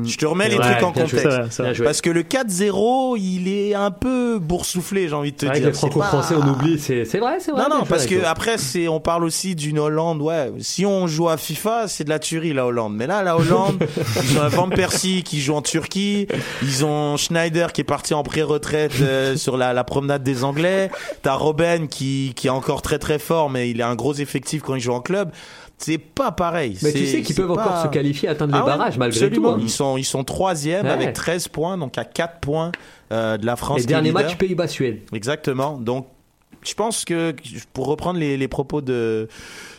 Je te remets les Ouais, trucs en joué. contexte. Ça, ça. Parce que le 4-0, il est un peu boursouflé, j'ai envie de te dire. les franco-français, pas- on oublie, c'est c'est vrai, c'est vrai. Non, non, parce que toi. après, c'est, on parle aussi d'une Hollande, ouais. Si on joue à FIFA, c'est de la tuerie, la Hollande. Mais là, la Hollande, ils ont Van Persie qui joue en Turquie. Ils ont Schneider qui est parti en pré-retraite euh, sur la, la promenade des Anglais. T'as Robben qui, qui est encore très très fort, mais il a un gros effectif quand il joue en club. C'est pas pareil. Mais tu sais qu'ils peuvent pas- encore se qualifier, atteindre Ah les ouais, barrages malgré absolument. tout. hein. Ils sont ils sont troisième Ouais. avec 13 points, donc à 4 points euh, de la France. Est derniers leader. matchs Pays-Bas-Suède. Exactement. Donc, je pense que, pour reprendre les, les propos de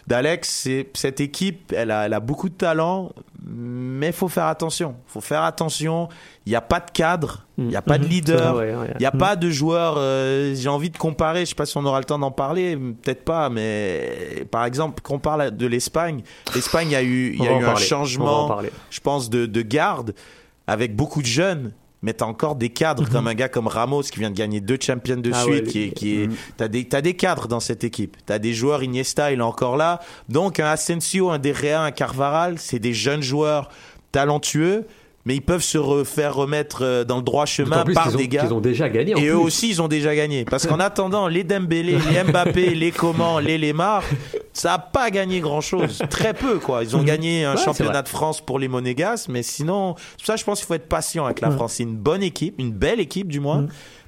d'Alex, cette équipe, elle a, elle a beaucoup de talent, mais il faut faire attention. faut faire attention. Il n'y a pas de cadre, il n'y a pas de Mhm. leader, il n'y a pas de joueur. euh, J'ai envie de comparer, je sais pas si on aura le temps d'en parler, peut-être pas, mais par exemple, qu'on parle de l'Espagne, l'Espagne, il y a eu, il y a eu un parler. Changement, je pense, de, de garde avec beaucoup de jeunes. Mais t'as encore des cadres comme un gars comme Ramos qui vient de gagner deux champions de Mhm. Ah suite, ouais, qui est, qui est, t'as des, t'as des cadres dans cette équipe. T'as des joueurs Iniesta, il est encore là. Donc un Asensio, un Derrea, un Carvaral, c'est des jeunes joueurs talentueux, mais ils peuvent se refaire remettre euh, dans le droit chemin plus par ont, des gars. qu'ils ont déjà gagné. en Et eux plus. aussi, ils ont déjà gagné. Parce qu'en attendant, les Dembélé, les Mbappé, les Coman, les Lemar, ça n'a pas gagné grand-chose. Très peu, quoi. Ils ont gagné un Ouais, championnat de France pour les Monégasques, mais sinon, ça, je pense qu'il faut être patient avec la France. C'est une bonne équipe, une belle équipe, du moins,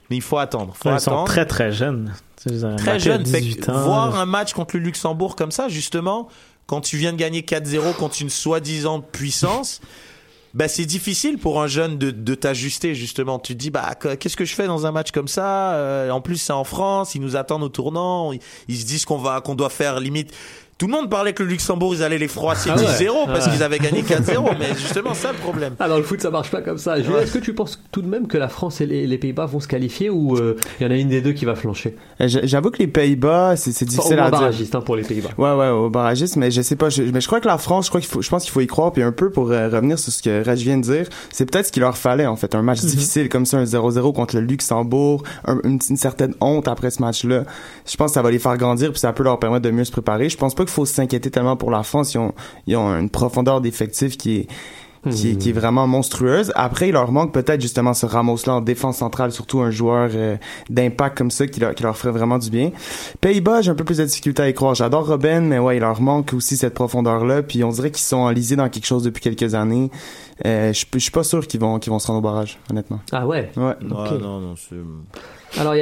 mais il faut attendre. Faut Ils sont attendre. très très jeunes. Très Mbappé a jeune. Fait que 18 ans. voir un match contre le Luxembourg comme ça, justement, quand tu viens de gagner 4-0 contre une soi-disant puissance, bah, c'est difficile pour un jeune de, de t'ajuster, justement. Tu te dis, bah, que- qu'est-ce que je fais dans un match comme ça? Euh, en plus, c'est en France, ils nous attendent au tournant, ils, ils se disent qu'on va, qu'on doit faire limite. Tout le monde parlait que le Luxembourg, ils allaient les froisser Ah ouais. 10-0 parce Ouais. qu'ils avaient gagné 4-0, mais justement, ça le problème. Ah, dans le foot, ça marche pas comme ça. Ouais. Est-ce que tu penses tout de même que la France et les, les Pays-Bas vont se qualifier ou euh, il y en a une des deux qui va flancher? Euh, j'- J'avoue que les Pays-Bas, c'est Enfin, Au difficile moins à dire. barragiste hein, pour les Pays-Bas. Ouais, ouais, au barragiste, mais je sais pas. Je, mais je crois que la France, je crois qu'il faut, je pense qu'il faut y croire. Puis un peu pour euh, revenir sur ce que Raj vient de dire, c'est peut-être ce qu'il leur fallait en fait, un match difficile comme ça, un 0-0 contre le Luxembourg, un- une, une certaine honte après ce match-là. Je pense que ça va les faire grandir puis ça peut leur permettre de mieux se préparer. Je pense pas qu'il faut s'inquiéter tellement pour la France. Ils ont, ils ont une profondeur d'effectif qui est qui, est- qui est vraiment monstrueuse. Après, il leur manque peut-être justement ce Ramos-là en défense centrale, surtout un joueur euh, d'impact comme ça qui leur, qui leur ferait vraiment du bien. Pays-Bas, j'ai un peu plus de difficulté à y croire. J'adore Robin, mais ouais, il leur manque aussi cette profondeur-là. Puis on dirait qu'ils sont enlisés dans quelque chose depuis quelques années. Euh, je je suis pas sûr qu'ils vont qu'ils vont se rendre au barrage, honnêtement. Ah ouais? Ouais. Non, Ok. non, non, c'est- Alors, il y,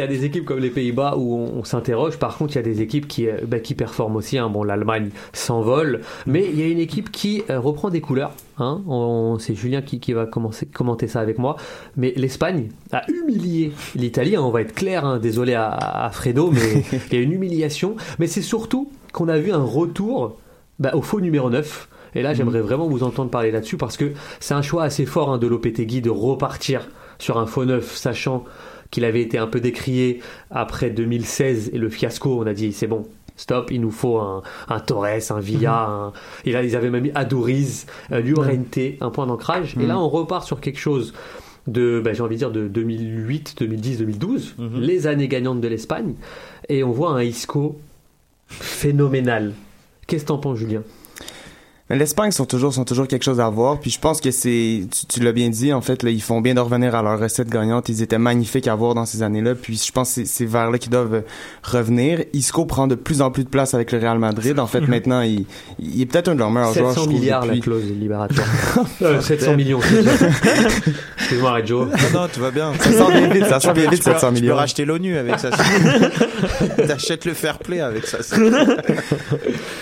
a... y des équipes comme les Pays-Bas où on, on s'interroge. Par contre, il y a des équipes qui, euh, bah, qui performent aussi. hein. Bon, l'Allemagne s'envole. Mais il y a une équipe qui euh, reprend des couleurs. Hein. On- C'est Julien qui, qui va commencer, commenter ça avec moi. Mais l'Espagne a humilié l'Italie. hein. On va être clair. hein. Désolé à, à Fredo, mais il y a une humiliation. Mais c'est surtout qu'on a vu un retour bah, au faux numéro 9. Et là, j'aimerais vraiment vous entendre parler là-dessus parce que c'est un choix assez fort hein, de Lopetegui de repartir sur un faux neuf, sachant qu'il avait été un peu décrié après 2016 et le fiasco. On a dit c'est bon, stop, il nous faut un, un Torres, un Villa. un- Et là, ils avaient même mis Aduriz, euh, Llorente, un point d'ancrage. Et là, on repart sur quelque chose de, bah, j'ai envie de dire, de 2008, 2010, 2012, les années gagnantes de l'Espagne. Et on voit un Isco phénoménal. Qu'est-ce que t'en penses, Julien? Mais l'Espagne sont toujours sont toujours quelque chose à voir. Puis je pense que c'est tu, tu l'as bien dit en fait là, ils font bien de revenir à leur recette gagnante. Ils étaient magnifiques à voir dans ces années-là. Puis je pense que c'est- vers là qu'ils doivent euh, revenir. Isco prend de plus en plus de place avec le Real Madrid. En fait maintenant il, il est peut-être un de leurs meilleurs joueurs. 700 je trouve, milliards la depuis- clause libératoire. Euh, 700 millions. c'est ça. Excuse-moi, Reggio. Non, non, tout va bien. Ça sent bien vite, ça sent bien vite Tu peux- 700 Tu peux millions. racheter l'ONU avec ça. T'achètes le fair play avec ça.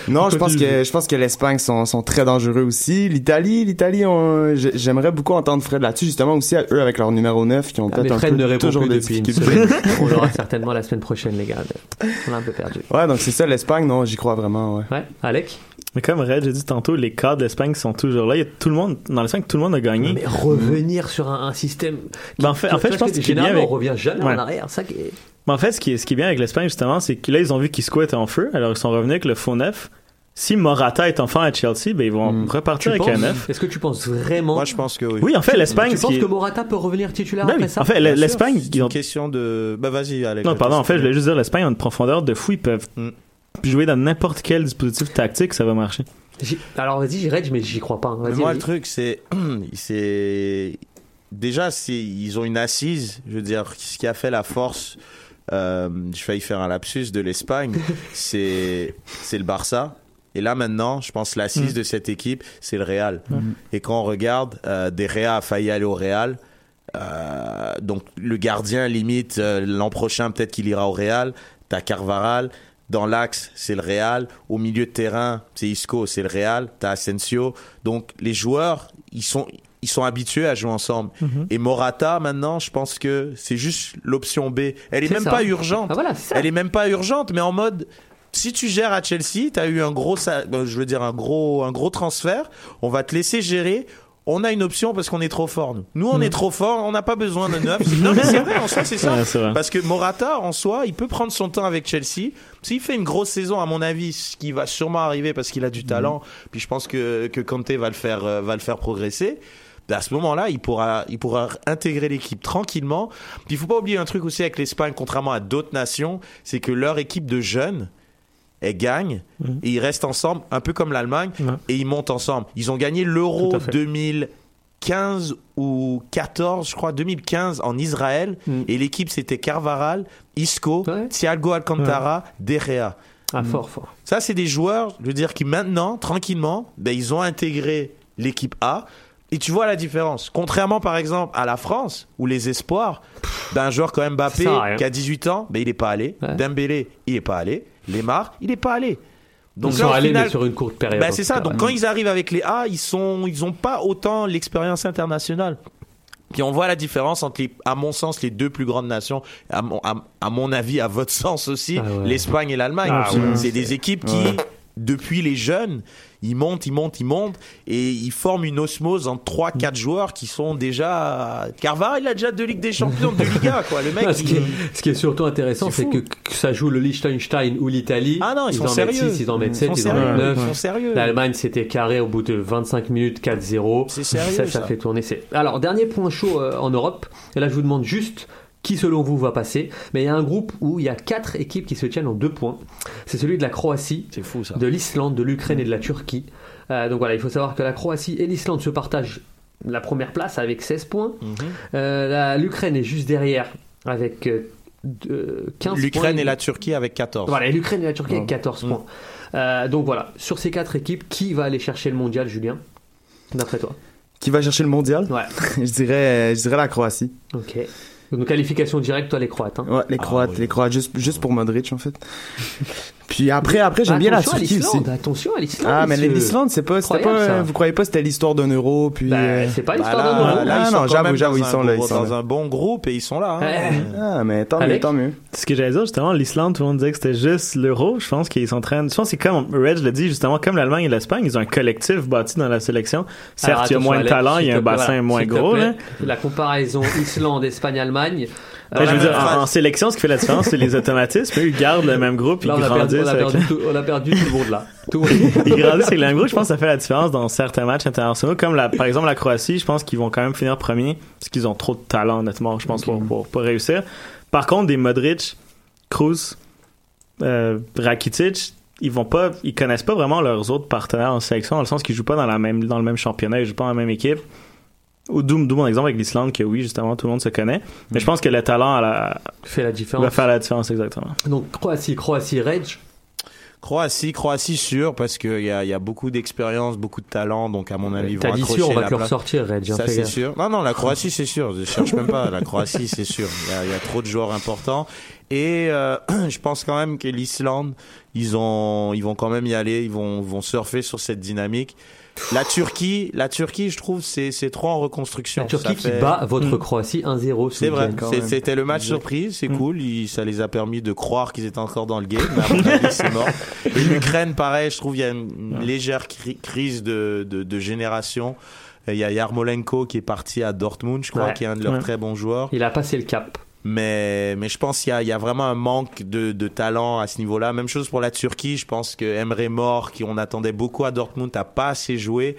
Non, je pense que je pense que l'Espagne sont, sont très dangereux aussi. L'Italie, l'Italie, on- j'aimerais beaucoup entendre Fred là-dessus, justement aussi à eux avec leur numéro 9 qui ont Ah, peut-être un Fred peu ne répond toujours plus des depuis une difficultés. semaine. On l'aura certainement la semaine prochaine, les gars. On a un peu perdu. Ouais, donc c'est ça l'Espagne, non, j'y crois vraiment, ouais. Ouais, Alec? Mais comme Red, j'ai dit tantôt, les cadres d'Espagne sont toujours là. Il y a tout le monde, dans l'Espagne, tout le monde a gagné. Mais revenir sur un, un système. qui- Ben, en fait- en fait, tu je pense que que avec- on revient jamais Ouais. en arrière. Ça qui est- Mais en fait, ce qui est, ce qui est bien avec l'Espagne, justement, c'est que là, ils ont vu qu'Isco était en feu, alors ils sont revenus avec le faux neuf. Si Morata est enfant à Chelsea, ben, ils vont Mm. repartir Tu avec un penses neuf. Est-ce que tu penses vraiment Moi, je pense que oui. Oui, en fait, l'Espagne, Tu penses que Morata peut revenir titulaire Ben après oui, ça en fait, l'Espagne, C'est ils une ont question de. Bah, vas-y, Alex. Non, pardon, en fait, je voulais juste dire, l'Espagne a une profondeur de fou, ils peuvent Mm. jouer dans n'importe quel dispositif tactique, ça va marcher. Alors vas-y, j'y Reg, mais j'y crois pas. hein. Mais moi, le truc, c'est. c'est Déjà, ils ont une assise. Je veux dire, ce qui a fait la force. Euh, je failli faire un lapsus de l'Espagne. c'est c'est le Barça. Et là, maintenant, je pense l'assise de cette équipe, c'est le Real. Et quand on regarde, euh, Des Réa a failli aller au Real. Euh, donc, le gardien, limite, euh, l'an prochain, peut-être qu'il ira au Real. T'as Carvaral. Dans l'axe, c'est le Real. Au milieu de terrain, c'est Isco, c'est le Real. T'as Asensio. Donc les joueurs, ils sont ils sont habitués à jouer ensemble. Mhm. Et Morata, maintenant, je pense que c'est juste l'option B. Elle est, même ça. pas urgente. Ah, voilà, c'est ça. Elle est même pas urgente, mais en mode si tu gères à Chelsea, tu as eu un gros euh, je veux dire un gros un gros transfert, on va te laisser gérer. On a une option parce qu'on est trop fort nous. Nous on Mhm. est trop fort, on n'a pas besoin de neuf. non mais c'est vrai en soi c'est ça. Ouais. Parce que Morata en soi, il peut prendre son temps avec Chelsea. S'il fait une grosse saison à mon avis, ce qui va sûrement arriver parce qu'il a du talent, puis je pense que que Conte va le faire euh, va le faire progresser. ben, À ce moment-là, il pourra, il pourra intégrer l'équipe tranquillement. Puis il faut pas oublier un truc aussi avec l'Espagne, contrairement à d'autres nations, c'est que leur équipe de jeunes, elle gagne Mhm. et ils restent ensemble, un peu comme l'Allemagne, et ils montent ensemble. Ils ont gagné l'Euro Tout à fait. 2015 ou 14, je crois, 2015 en Israël, Mm. et l'équipe c'était Carvaral, Isco, Ouais. Thiago Alcantara, De Gea. Ah, fort, fort. Ça, c'est des joueurs, je veux dire, qui maintenant, tranquillement, ben, ils ont intégré l'équipe A. Et tu vois la différence. Contrairement, par exemple, à la France, où les espoirs d'un joueur comme Mbappé, qui a 18 ans, ben, il n'est pas allé. Ouais. Dembélé, il n'est pas allé. Lemar, il n'est pas allé. Donc Ils là, sont allés, final- mais sur une courte période. ben, en c'est ça. Donc quand ils arrivent avec les A, ils sont, ils ont pas autant l'expérience internationale. Puis on voit la différence entre, les, à mon sens, les deux plus grandes nations, à mon, à, à mon avis, à votre sens aussi, Ah ouais. l'Espagne et l'Allemagne. Ah ouais. c'est des équipes qui, depuis les jeunes, ils montent, ils montent, ils montent, et ils forment une osmose entre 3-4 joueurs qui sont déjà... Carvara, il a déjà deux Ligues des Champions, deux Ligas, quoi. Le mec, ce, qui il- est, ce qui est surtout intéressant, C'est que, que ça joue le Liechtenstein ou l'Italie. Ah non, ils, sont en mettent sérieux. 6, ils en mettent Ils 7, sont ils en mettent 9. Ils sont sérieux. L'Allemagne s'était carré au bout de 25 minutes 4-0. C'est sérieux, Ça, ça ça. fait tourner. Alors, dernier point chaud euh, en Europe. Et là, je vous demande juste qui, selon vous, va passer. Mais il y a un groupe où il y a quatre équipes qui se tiennent en deux points. C'est celui de la Croatie, C'est fou, ça. de l'Islande, de l'Ukraine et de la Turquie. Euh, donc voilà, il faut savoir que la Croatie et l'Islande se partagent la première place avec 16 points. Mhm. Euh, L'Ukraine est juste derrière avec euh, de- 15 points. L'Ukraine et la Turquie avec 14. Voilà, et l'Ukraine et la Turquie avec Oh. 14 Mm. points. Euh, donc voilà, sur ces quatre équipes, qui va aller chercher le mondial, Julien D'après toi? Qui va chercher le mondial? Ouais. Je dirais, je dirais la Croatie. Ok. Donc qualification directe, toi les Croates. Hein. Ouais, les Ah, Croates, oui. les Croates juste, juste pour Modric en fait. Puis après, après j'aime bien la Turquie aussi. Attention à l'Islande. Ah, mais l'Islande, c'est pas, c'était pas, ça. vous croyez pas que c'était l'histoire d'un euro, puis. Bah, euh, c'est pas Bah l'histoire là, d'un euro. là, Ah, ils sont non, j'avoue, ils sont là, ils sont dans là. un bon groupe et ils sont là. hein. Ouais. Ah, mais tant mieux, tant mieux. Ce que j'allais dire, justement, l'Islande, tout le monde disait que c'était juste l'euro. Je pense qu'ils sont en train. Je pense que c'est comme Reg l'a dit, justement, comme l'Allemagne et l'Espagne, ils ont un collectif bâti dans la sélection. Certes, il y a moins de talent, il y a un bassin moins gros, là. La comparaison Islande, Espagne, Allemagne. Je veux dire, en, sélection, ce qui fait la différence, c'est les automatismes. Eux, ils gardent le même groupe, Là, ils on a, perdu, grandissent. on, a avec- perdu tout, on a perdu tout le monde là. Tout ils grandissent avec le même groupe. Je pense que ça fait la différence dans certains matchs internationaux. Comme la, par exemple la Croatie, je pense qu'ils vont quand même finir premier parce qu'ils ont trop de talent, honnêtement, je pense, pour, pour, pour réussir. Par contre, des Modric, Kroos, euh, Rakitic, ils vont pas, ils connaissent pas vraiment leurs autres partenaires en sélection, dans le sens qu'ils jouent pas dans la même, dans le même championnat, ils jouent pas dans la même équipe. Ou d'où d'où mon exemple avec l'Islande, que oui, justement, tout le monde se connaît. Mais je pense que le talent à la- Fait la différence. va faire la différence, exactement. Donc Croatie, Croatie, Reg. Croatie, Croatie sûr parce qu'il y a, il y a beaucoup d'expérience, beaucoup de talent, donc à mon avis T'as dit sûr, on va la te le place. ressortir, Reg. hein, Ça c'est sûr. Non non, la Croatie c'est sûr. Je cherche même pas. La Croatie c'est sûr. Il y, a, il y a trop de joueurs importants et euh, je pense quand même que l'Islande ils ont ils vont quand même y aller. Ils vont vont surfer sur cette dynamique. La Turquie, la Turquie, je trouve c'est c'est trop en reconstruction. La Turquie Ça qui fait- bat votre. Croatie 1-0 ce C'est vrai, c'était le match surprise, c'est Mm. cool, il- ça les a permis de croire qu'ils étaient encore dans le game, c'est mort. Et l'Ukraine, pareil, je trouve il y a une, une légère cri- crise de, de, de génération. Il y a Yarmolenko qui est parti à Dortmund, je crois, Ouais. qui est un de leurs Ouais. très bons joueurs. Il a passé le cap. Mais, mais je pense qu'il y a, il y a vraiment un manque de, de talent à ce niveau-là. Même chose pour la Turquie. Je pense que Emre Mor, qui on attendait beaucoup à Dortmund, n'a pas assez joué.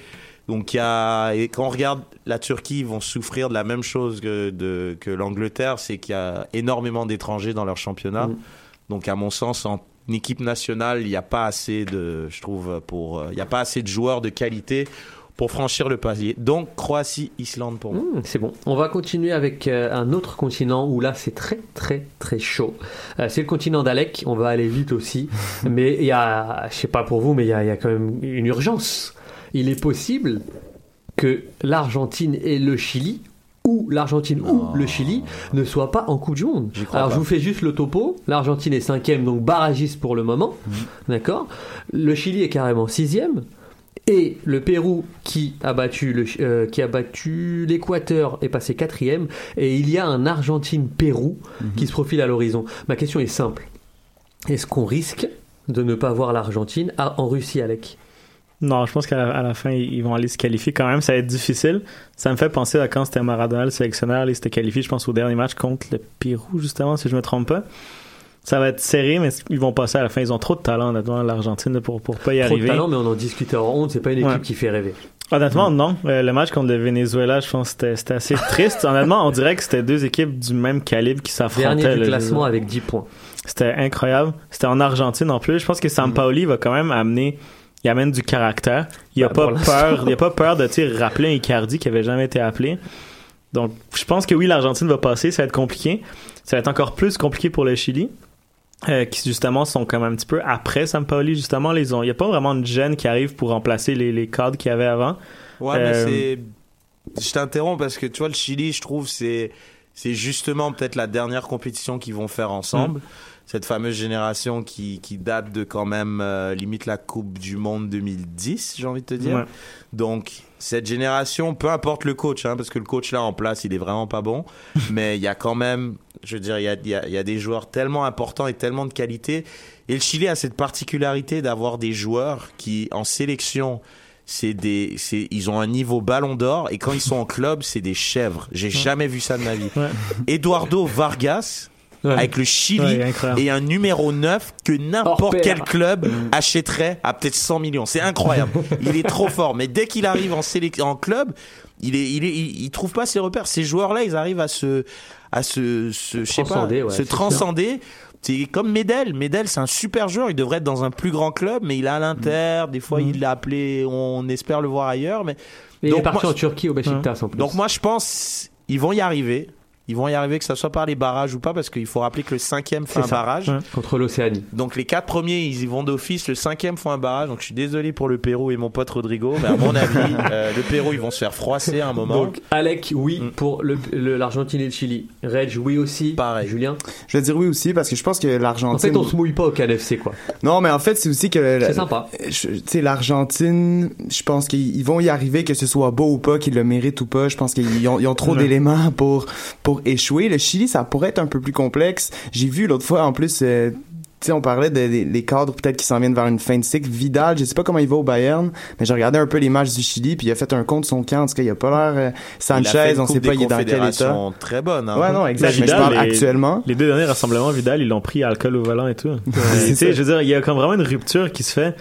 Donc il y a, et quand on regarde la Turquie, ils vont souffrir de la même chose que, de, que l'Angleterre, c'est qu'il y a énormément d'étrangers dans leur championnat. Mm. Donc à mon sens, en équipe nationale, il n'y a pas assez de, je trouve, pour, il n'y a pas assez de joueurs de qualité pour franchir le palier. Donc Croatie, Islande pour moi. Hmm, c'est bon. On va continuer avec euh, un autre continent où là c'est très très très chaud. Euh, c'est le continent d'Alec. On va aller vite aussi. mais il y a, je sais pas pour vous, mais il y a, il y a quand même une urgence. Il est possible que l'Argentine et le Chili ou l'Argentine ou le Chili ne soient pas en Coupe du Monde. Alors pas. je vous fais juste le topo. L'Argentine est cinquième, donc barragiste pour le moment. Mhm. D'accord? Le Chili est carrément sixième. Et le Pérou qui a battu le, euh, qui a battu l'Équateur est passé quatrième. Et il y a un Argentine-Pérou Mhm. qui se profile à l'horizon. Ma question est simple. Est-ce qu'on risque de ne pas voir l'Argentine en Russie, Alec? Non, je pense qu'à la, fin, ils ils vont aller se qualifier quand même. Ça va être difficile. Ça me fait penser à quand c'était Maradona, le sélectionneur, il s'était qualifié, je pense, au dernier match contre le Pérou, justement, si je me trompe pas. Ça va être serré, mais ils vont passer à la fin. Ils ont trop de talent, honnêtement, l'Argentine, pour, pour pas y Trop de arriver. talent, mais on en discutait en honte. C'est pas une équipe Ouais. qui fait rêver. Honnêtement, non. Euh, le match contre le Venezuela, je pense que c'était- c'était assez triste. Honnêtement, on dirait que c'était deux équipes du même calibre qui s'affrontaient. Dernier du classement avec 10 points. C'était incroyable. C'était en Argentine en plus. Je pense que Sampaoli va quand même amener, il amène du caractère. Il a Bah, pas peur, il a pas peur de rappeler un Icardi qui avait jamais été appelé. Donc, je pense que oui, l'Argentine va passer. Ça va être compliqué. Ça va être encore plus compliqué pour le Chili. Euh, qui justement sont comme un petit peu après Sampaoli justement les ont il y a pas vraiment de jeunes qui arrivent pour remplacer les, les cadres qu'il y avait avant Ouais, Euh, mais c'est. Je t'interromps parce que tu vois, le Chili, je trouve, c'est c'est justement peut-être la dernière compétition qu'ils vont faire ensemble. Mm. Cette fameuse génération qui, qui date de quand même euh, limite la Coupe du Monde 2010, j'ai envie de te dire. Ouais. Donc, cette génération, peu importe le coach, hein, parce que le coach là en place, il est vraiment pas bon, mais il y a quand même, je veux dire, il y a, y, a, il y a des joueurs tellement importants et tellement de qualité. Et le Chili a cette particularité d'avoir des joueurs qui, en sélection, c'est des, c'est, ils ont un niveau ballon d'or et quand ils sont en club, c'est des chèvres. J'ai jamais vu ça de ma vie. Ouais. Eduardo Vargas, Ouais. avec le Chili, et un numéro 9 que n'importe quel club achèterait à peut-être 100 millions. C'est incroyable. il est trop fort. Mais dès qu'il arrive en, en club, il est, il est, il, il trouve pas ses repères. Ces joueurs-là, ils arrivent à se, à se, se, je sais pas, Transcender, ouais, se c'est transcender. C'est comme Medel. Medel, c'est un super joueur. Il devrait être dans un plus grand club, mais il est à l'Inter. Des fois, il l'a appelé. On espère le voir ailleurs. Mais Et il Donc, est parti moi- en Turquie au Beşiktaş en plus. donc moi, je pense ils vont y arriver. Ils vont y arriver, que ça soit par les barrages ou pas, parce qu'il faut rappeler que le cinquième fait C'est un ça. barrage. Ouais. contre l'Océanie. Donc les quatre premiers, ils y vont d'office. Le cinquième font un barrage. Donc je suis désolé pour le Pérou et mon pote Rodrigo, mais à mon avis, euh, le Pérou, ils vont se faire froisser à un moment. Donc Alec, oui Mm. pour le- le- l'Argentine et le Chili. Reg, oui aussi. Pareil. Julien. Je vais dire oui aussi parce que je pense que En l'Argentine. fait, on se mouille pas au KFC quoi. Non, mais en fait, c'est aussi que. C'est sympa. je- Tu sais, l'Argentine, je pense qu'ils ils vont y arriver, que ce soit beau ou pas, qu'ils le méritent ou pas. Je pense qu'ils ont, ils ont trop d'éléments pour, pour échouer. Le Chili, ça pourrait être un peu plus complexe. J'ai vu l'autre fois, en plus, euh, tu sais, on parlait de- des cadres peut-être qui s'en viennent vers une fin de cycle. Vidal, je sais pas comment il va au Bayern, mais j'ai regardé un peu les matchs du Chili, puis il a fait un compte son camp. En tout cas, il a pas l'air. euh, Il a fait Sanchez, on sait pas, il est dans quel état. Très bonne. hein. Ouais, non, exact. Mais Mais je Vidal parle est- actuellement. Les deux derniers rassemblements, Vidal, ils l'ont pris alcool au volant et tout. Tu sais, je veux dire, il y a comme vraiment une rupture qui se fait.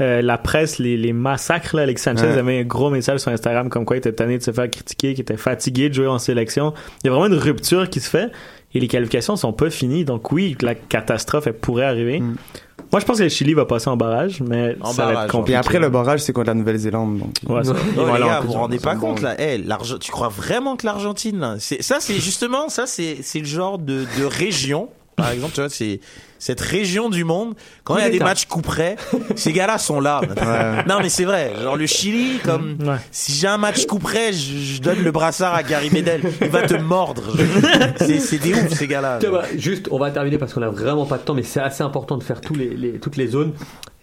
Euh, la presse, les, les massacres, là, Alexis Sanchez Ouais. avait un gros message sur Instagram comme quoi il était tanné de se faire critiquer, qu'il était fatigué de jouer en sélection. Il y a vraiment une rupture qui se fait et les qualifications sont pas finies. Donc oui, la catastrophe, elle pourrait arriver. Mm. Moi, je pense que le Chili va passer en barrage, mais En ça va être compliqué. Puis après, le barrage, c'est contre la Nouvelle-Zélande. Donc... Ouais, ça- Non, les gars, vous vous rendez pas compte là Eh, tu crois vraiment que l'Argentine, là, c'est ça, c'est justement ça, c'est c'est le genre de, de région, par exemple, tu vois, c'est cette région du monde. Quand il y a des matchs coup près, ces gars-là sont là. Non, mais c'est vrai. Genre le Chili, comme Ouais. si j'ai un match coup près, je, je donne le brassard à Gary Medel, il va te mordre. C'est c'est des ouf ces gars-là. Bah, juste, on va terminer parce qu'on a vraiment pas de temps, mais c'est assez important de faire tous les, les- toutes les zones.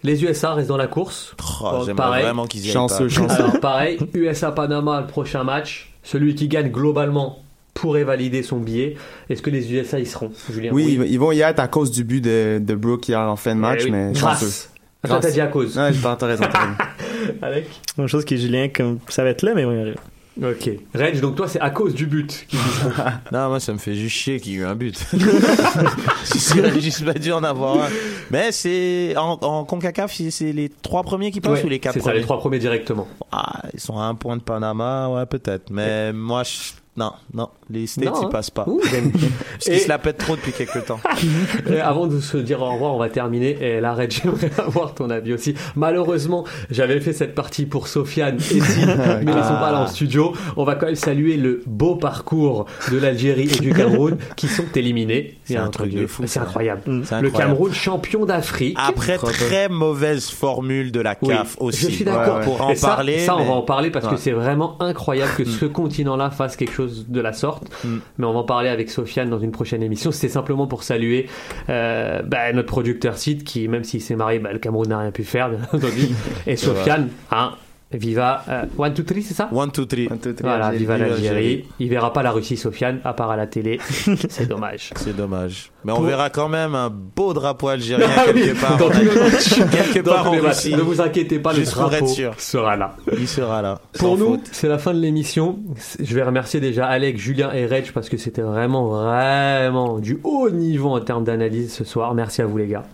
Les USA restent dans la course. Oh, Bon, pareil. vraiment qu'ils y aillent Chanceux, pas. chanceux. Alors pareil, USA-Panama, le prochain match. Celui qui gagne globalement pourrait valider son billet. Est-ce que les USA y seront, Julien? Oui, ils- ils vont y être à cause du but de, de Brooke hier en fin de match, Eh oui. mais chanceux. Grâce. Attends, t'as Grâce. dit à cause. Ouais, t'as t'as raison, t'as raison. Alec? Même chose que Julien, comme ça va être là, mais on y arrive. Ok. Reg, donc toi, c'est à cause du but. qu'ils. Non, moi ça me fait juste chier qu'il y ait eu un but. J'aurais juste pas dû en avoir un. Mais c'est en, en Concacaf, c'est- les trois premiers qui passent Ouais, ou les quatre C'est ça, premiers? les trois premiers directement. Ah, ils sont à un point de Panama, ouais peut-être. Mais moi, je... non, non, les States Non, ils hein. passent pas. Ouh, Parce qu'ils Et- se la pètent trop depuis quelques temps. Et avant de se dire au revoir, on va terminer. Et là, Red, j'aimerais avoir ton avis aussi. Malheureusement, j'avais fait cette partie pour Sofiane et Sid, mais ils sont pas là en studio. On va quand même saluer le beau parcours de l'Algérie et du Cameroun qui sont éliminés. C'est Il y a un truc de fou, C'est ça. incroyable. Le. Cameroun, champion d'Afrique. Après très mauvaise formule de la Oui, CAF aussi. je suis d'accord. Pour en Et ça, parler. Ça, on va en parler parce que Ouais. c'est vraiment incroyable que ce continent-là fasse quelque chose chose de la sorte. Mais on va en parler avec Sofiane dans une prochaine émission. C'était simplement pour saluer euh, bah, notre producteur Sid, qui, même s'il s'est marié, bah, le Cameroun n'a rien pu faire, bien entendu. Et. Sofiane, hein, Viva euh, One, two, three, c'est ça One, two, three. Voilà, viva Viva l'Algérie. Il verra pas la Russie, Sofiane, à part à la télé. c'est dommage. C'est dommage. Mais on Pour- verra quand même un beau drapeau algérien Ah oui, quelque part. dans quelque Dans part en. Russie. Ne vous inquiétez pas, le Juste pour être drapeau sûr. sera là. Il sera là. Pour nous, c'est la fin de l'émission. Je vais remercier déjà Alex, Julien et Reg parce que c'était vraiment, vraiment du haut niveau en termes d'analyse ce soir. Merci à vous les gars.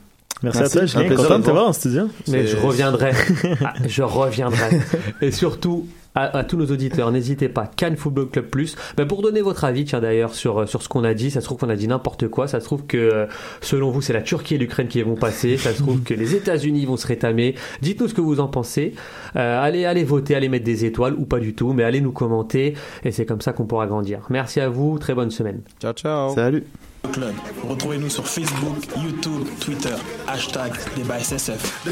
Merci, Merci, à toi, un Julien. Content de te voir. en studio. Mais je reviendrai. Ah, je reviendrai. Et surtout, à, à tous nos auditeurs, n'hésitez pas, Cannes Football Club Plus, ben pour donner votre avis, tiens d'ailleurs, sur, sur ce qu'on a dit, ça se trouve qu'on a dit n'importe quoi, ça se trouve que euh, selon vous, c'est la Turquie et l'Ukraine qui vont passer, ça se trouve que les États-Unis vont se rétamer. Dites-nous ce que vous en pensez. Euh, allez, allez voter, allez mettre des étoiles ou pas du tout, mais allez nous commenter et c'est comme ça qu'on pourra grandir. Merci à vous, très bonne semaine. Ciao, ciao. Salut. Club. Retrouvez-nous sur Facebook, YouTube, Twitter, hashtag débat SSF.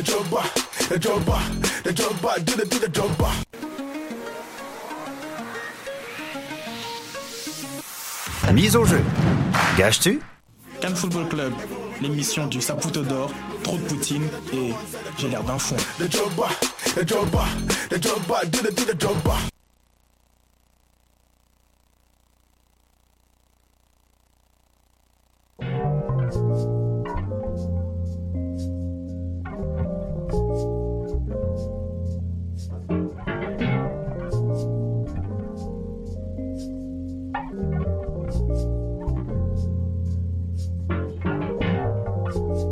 Mise au jeu. Gage-tu Cannes Football Club, l'émission du Saputo d'or, trop de Poutine et j'ai l'air d'un fond. you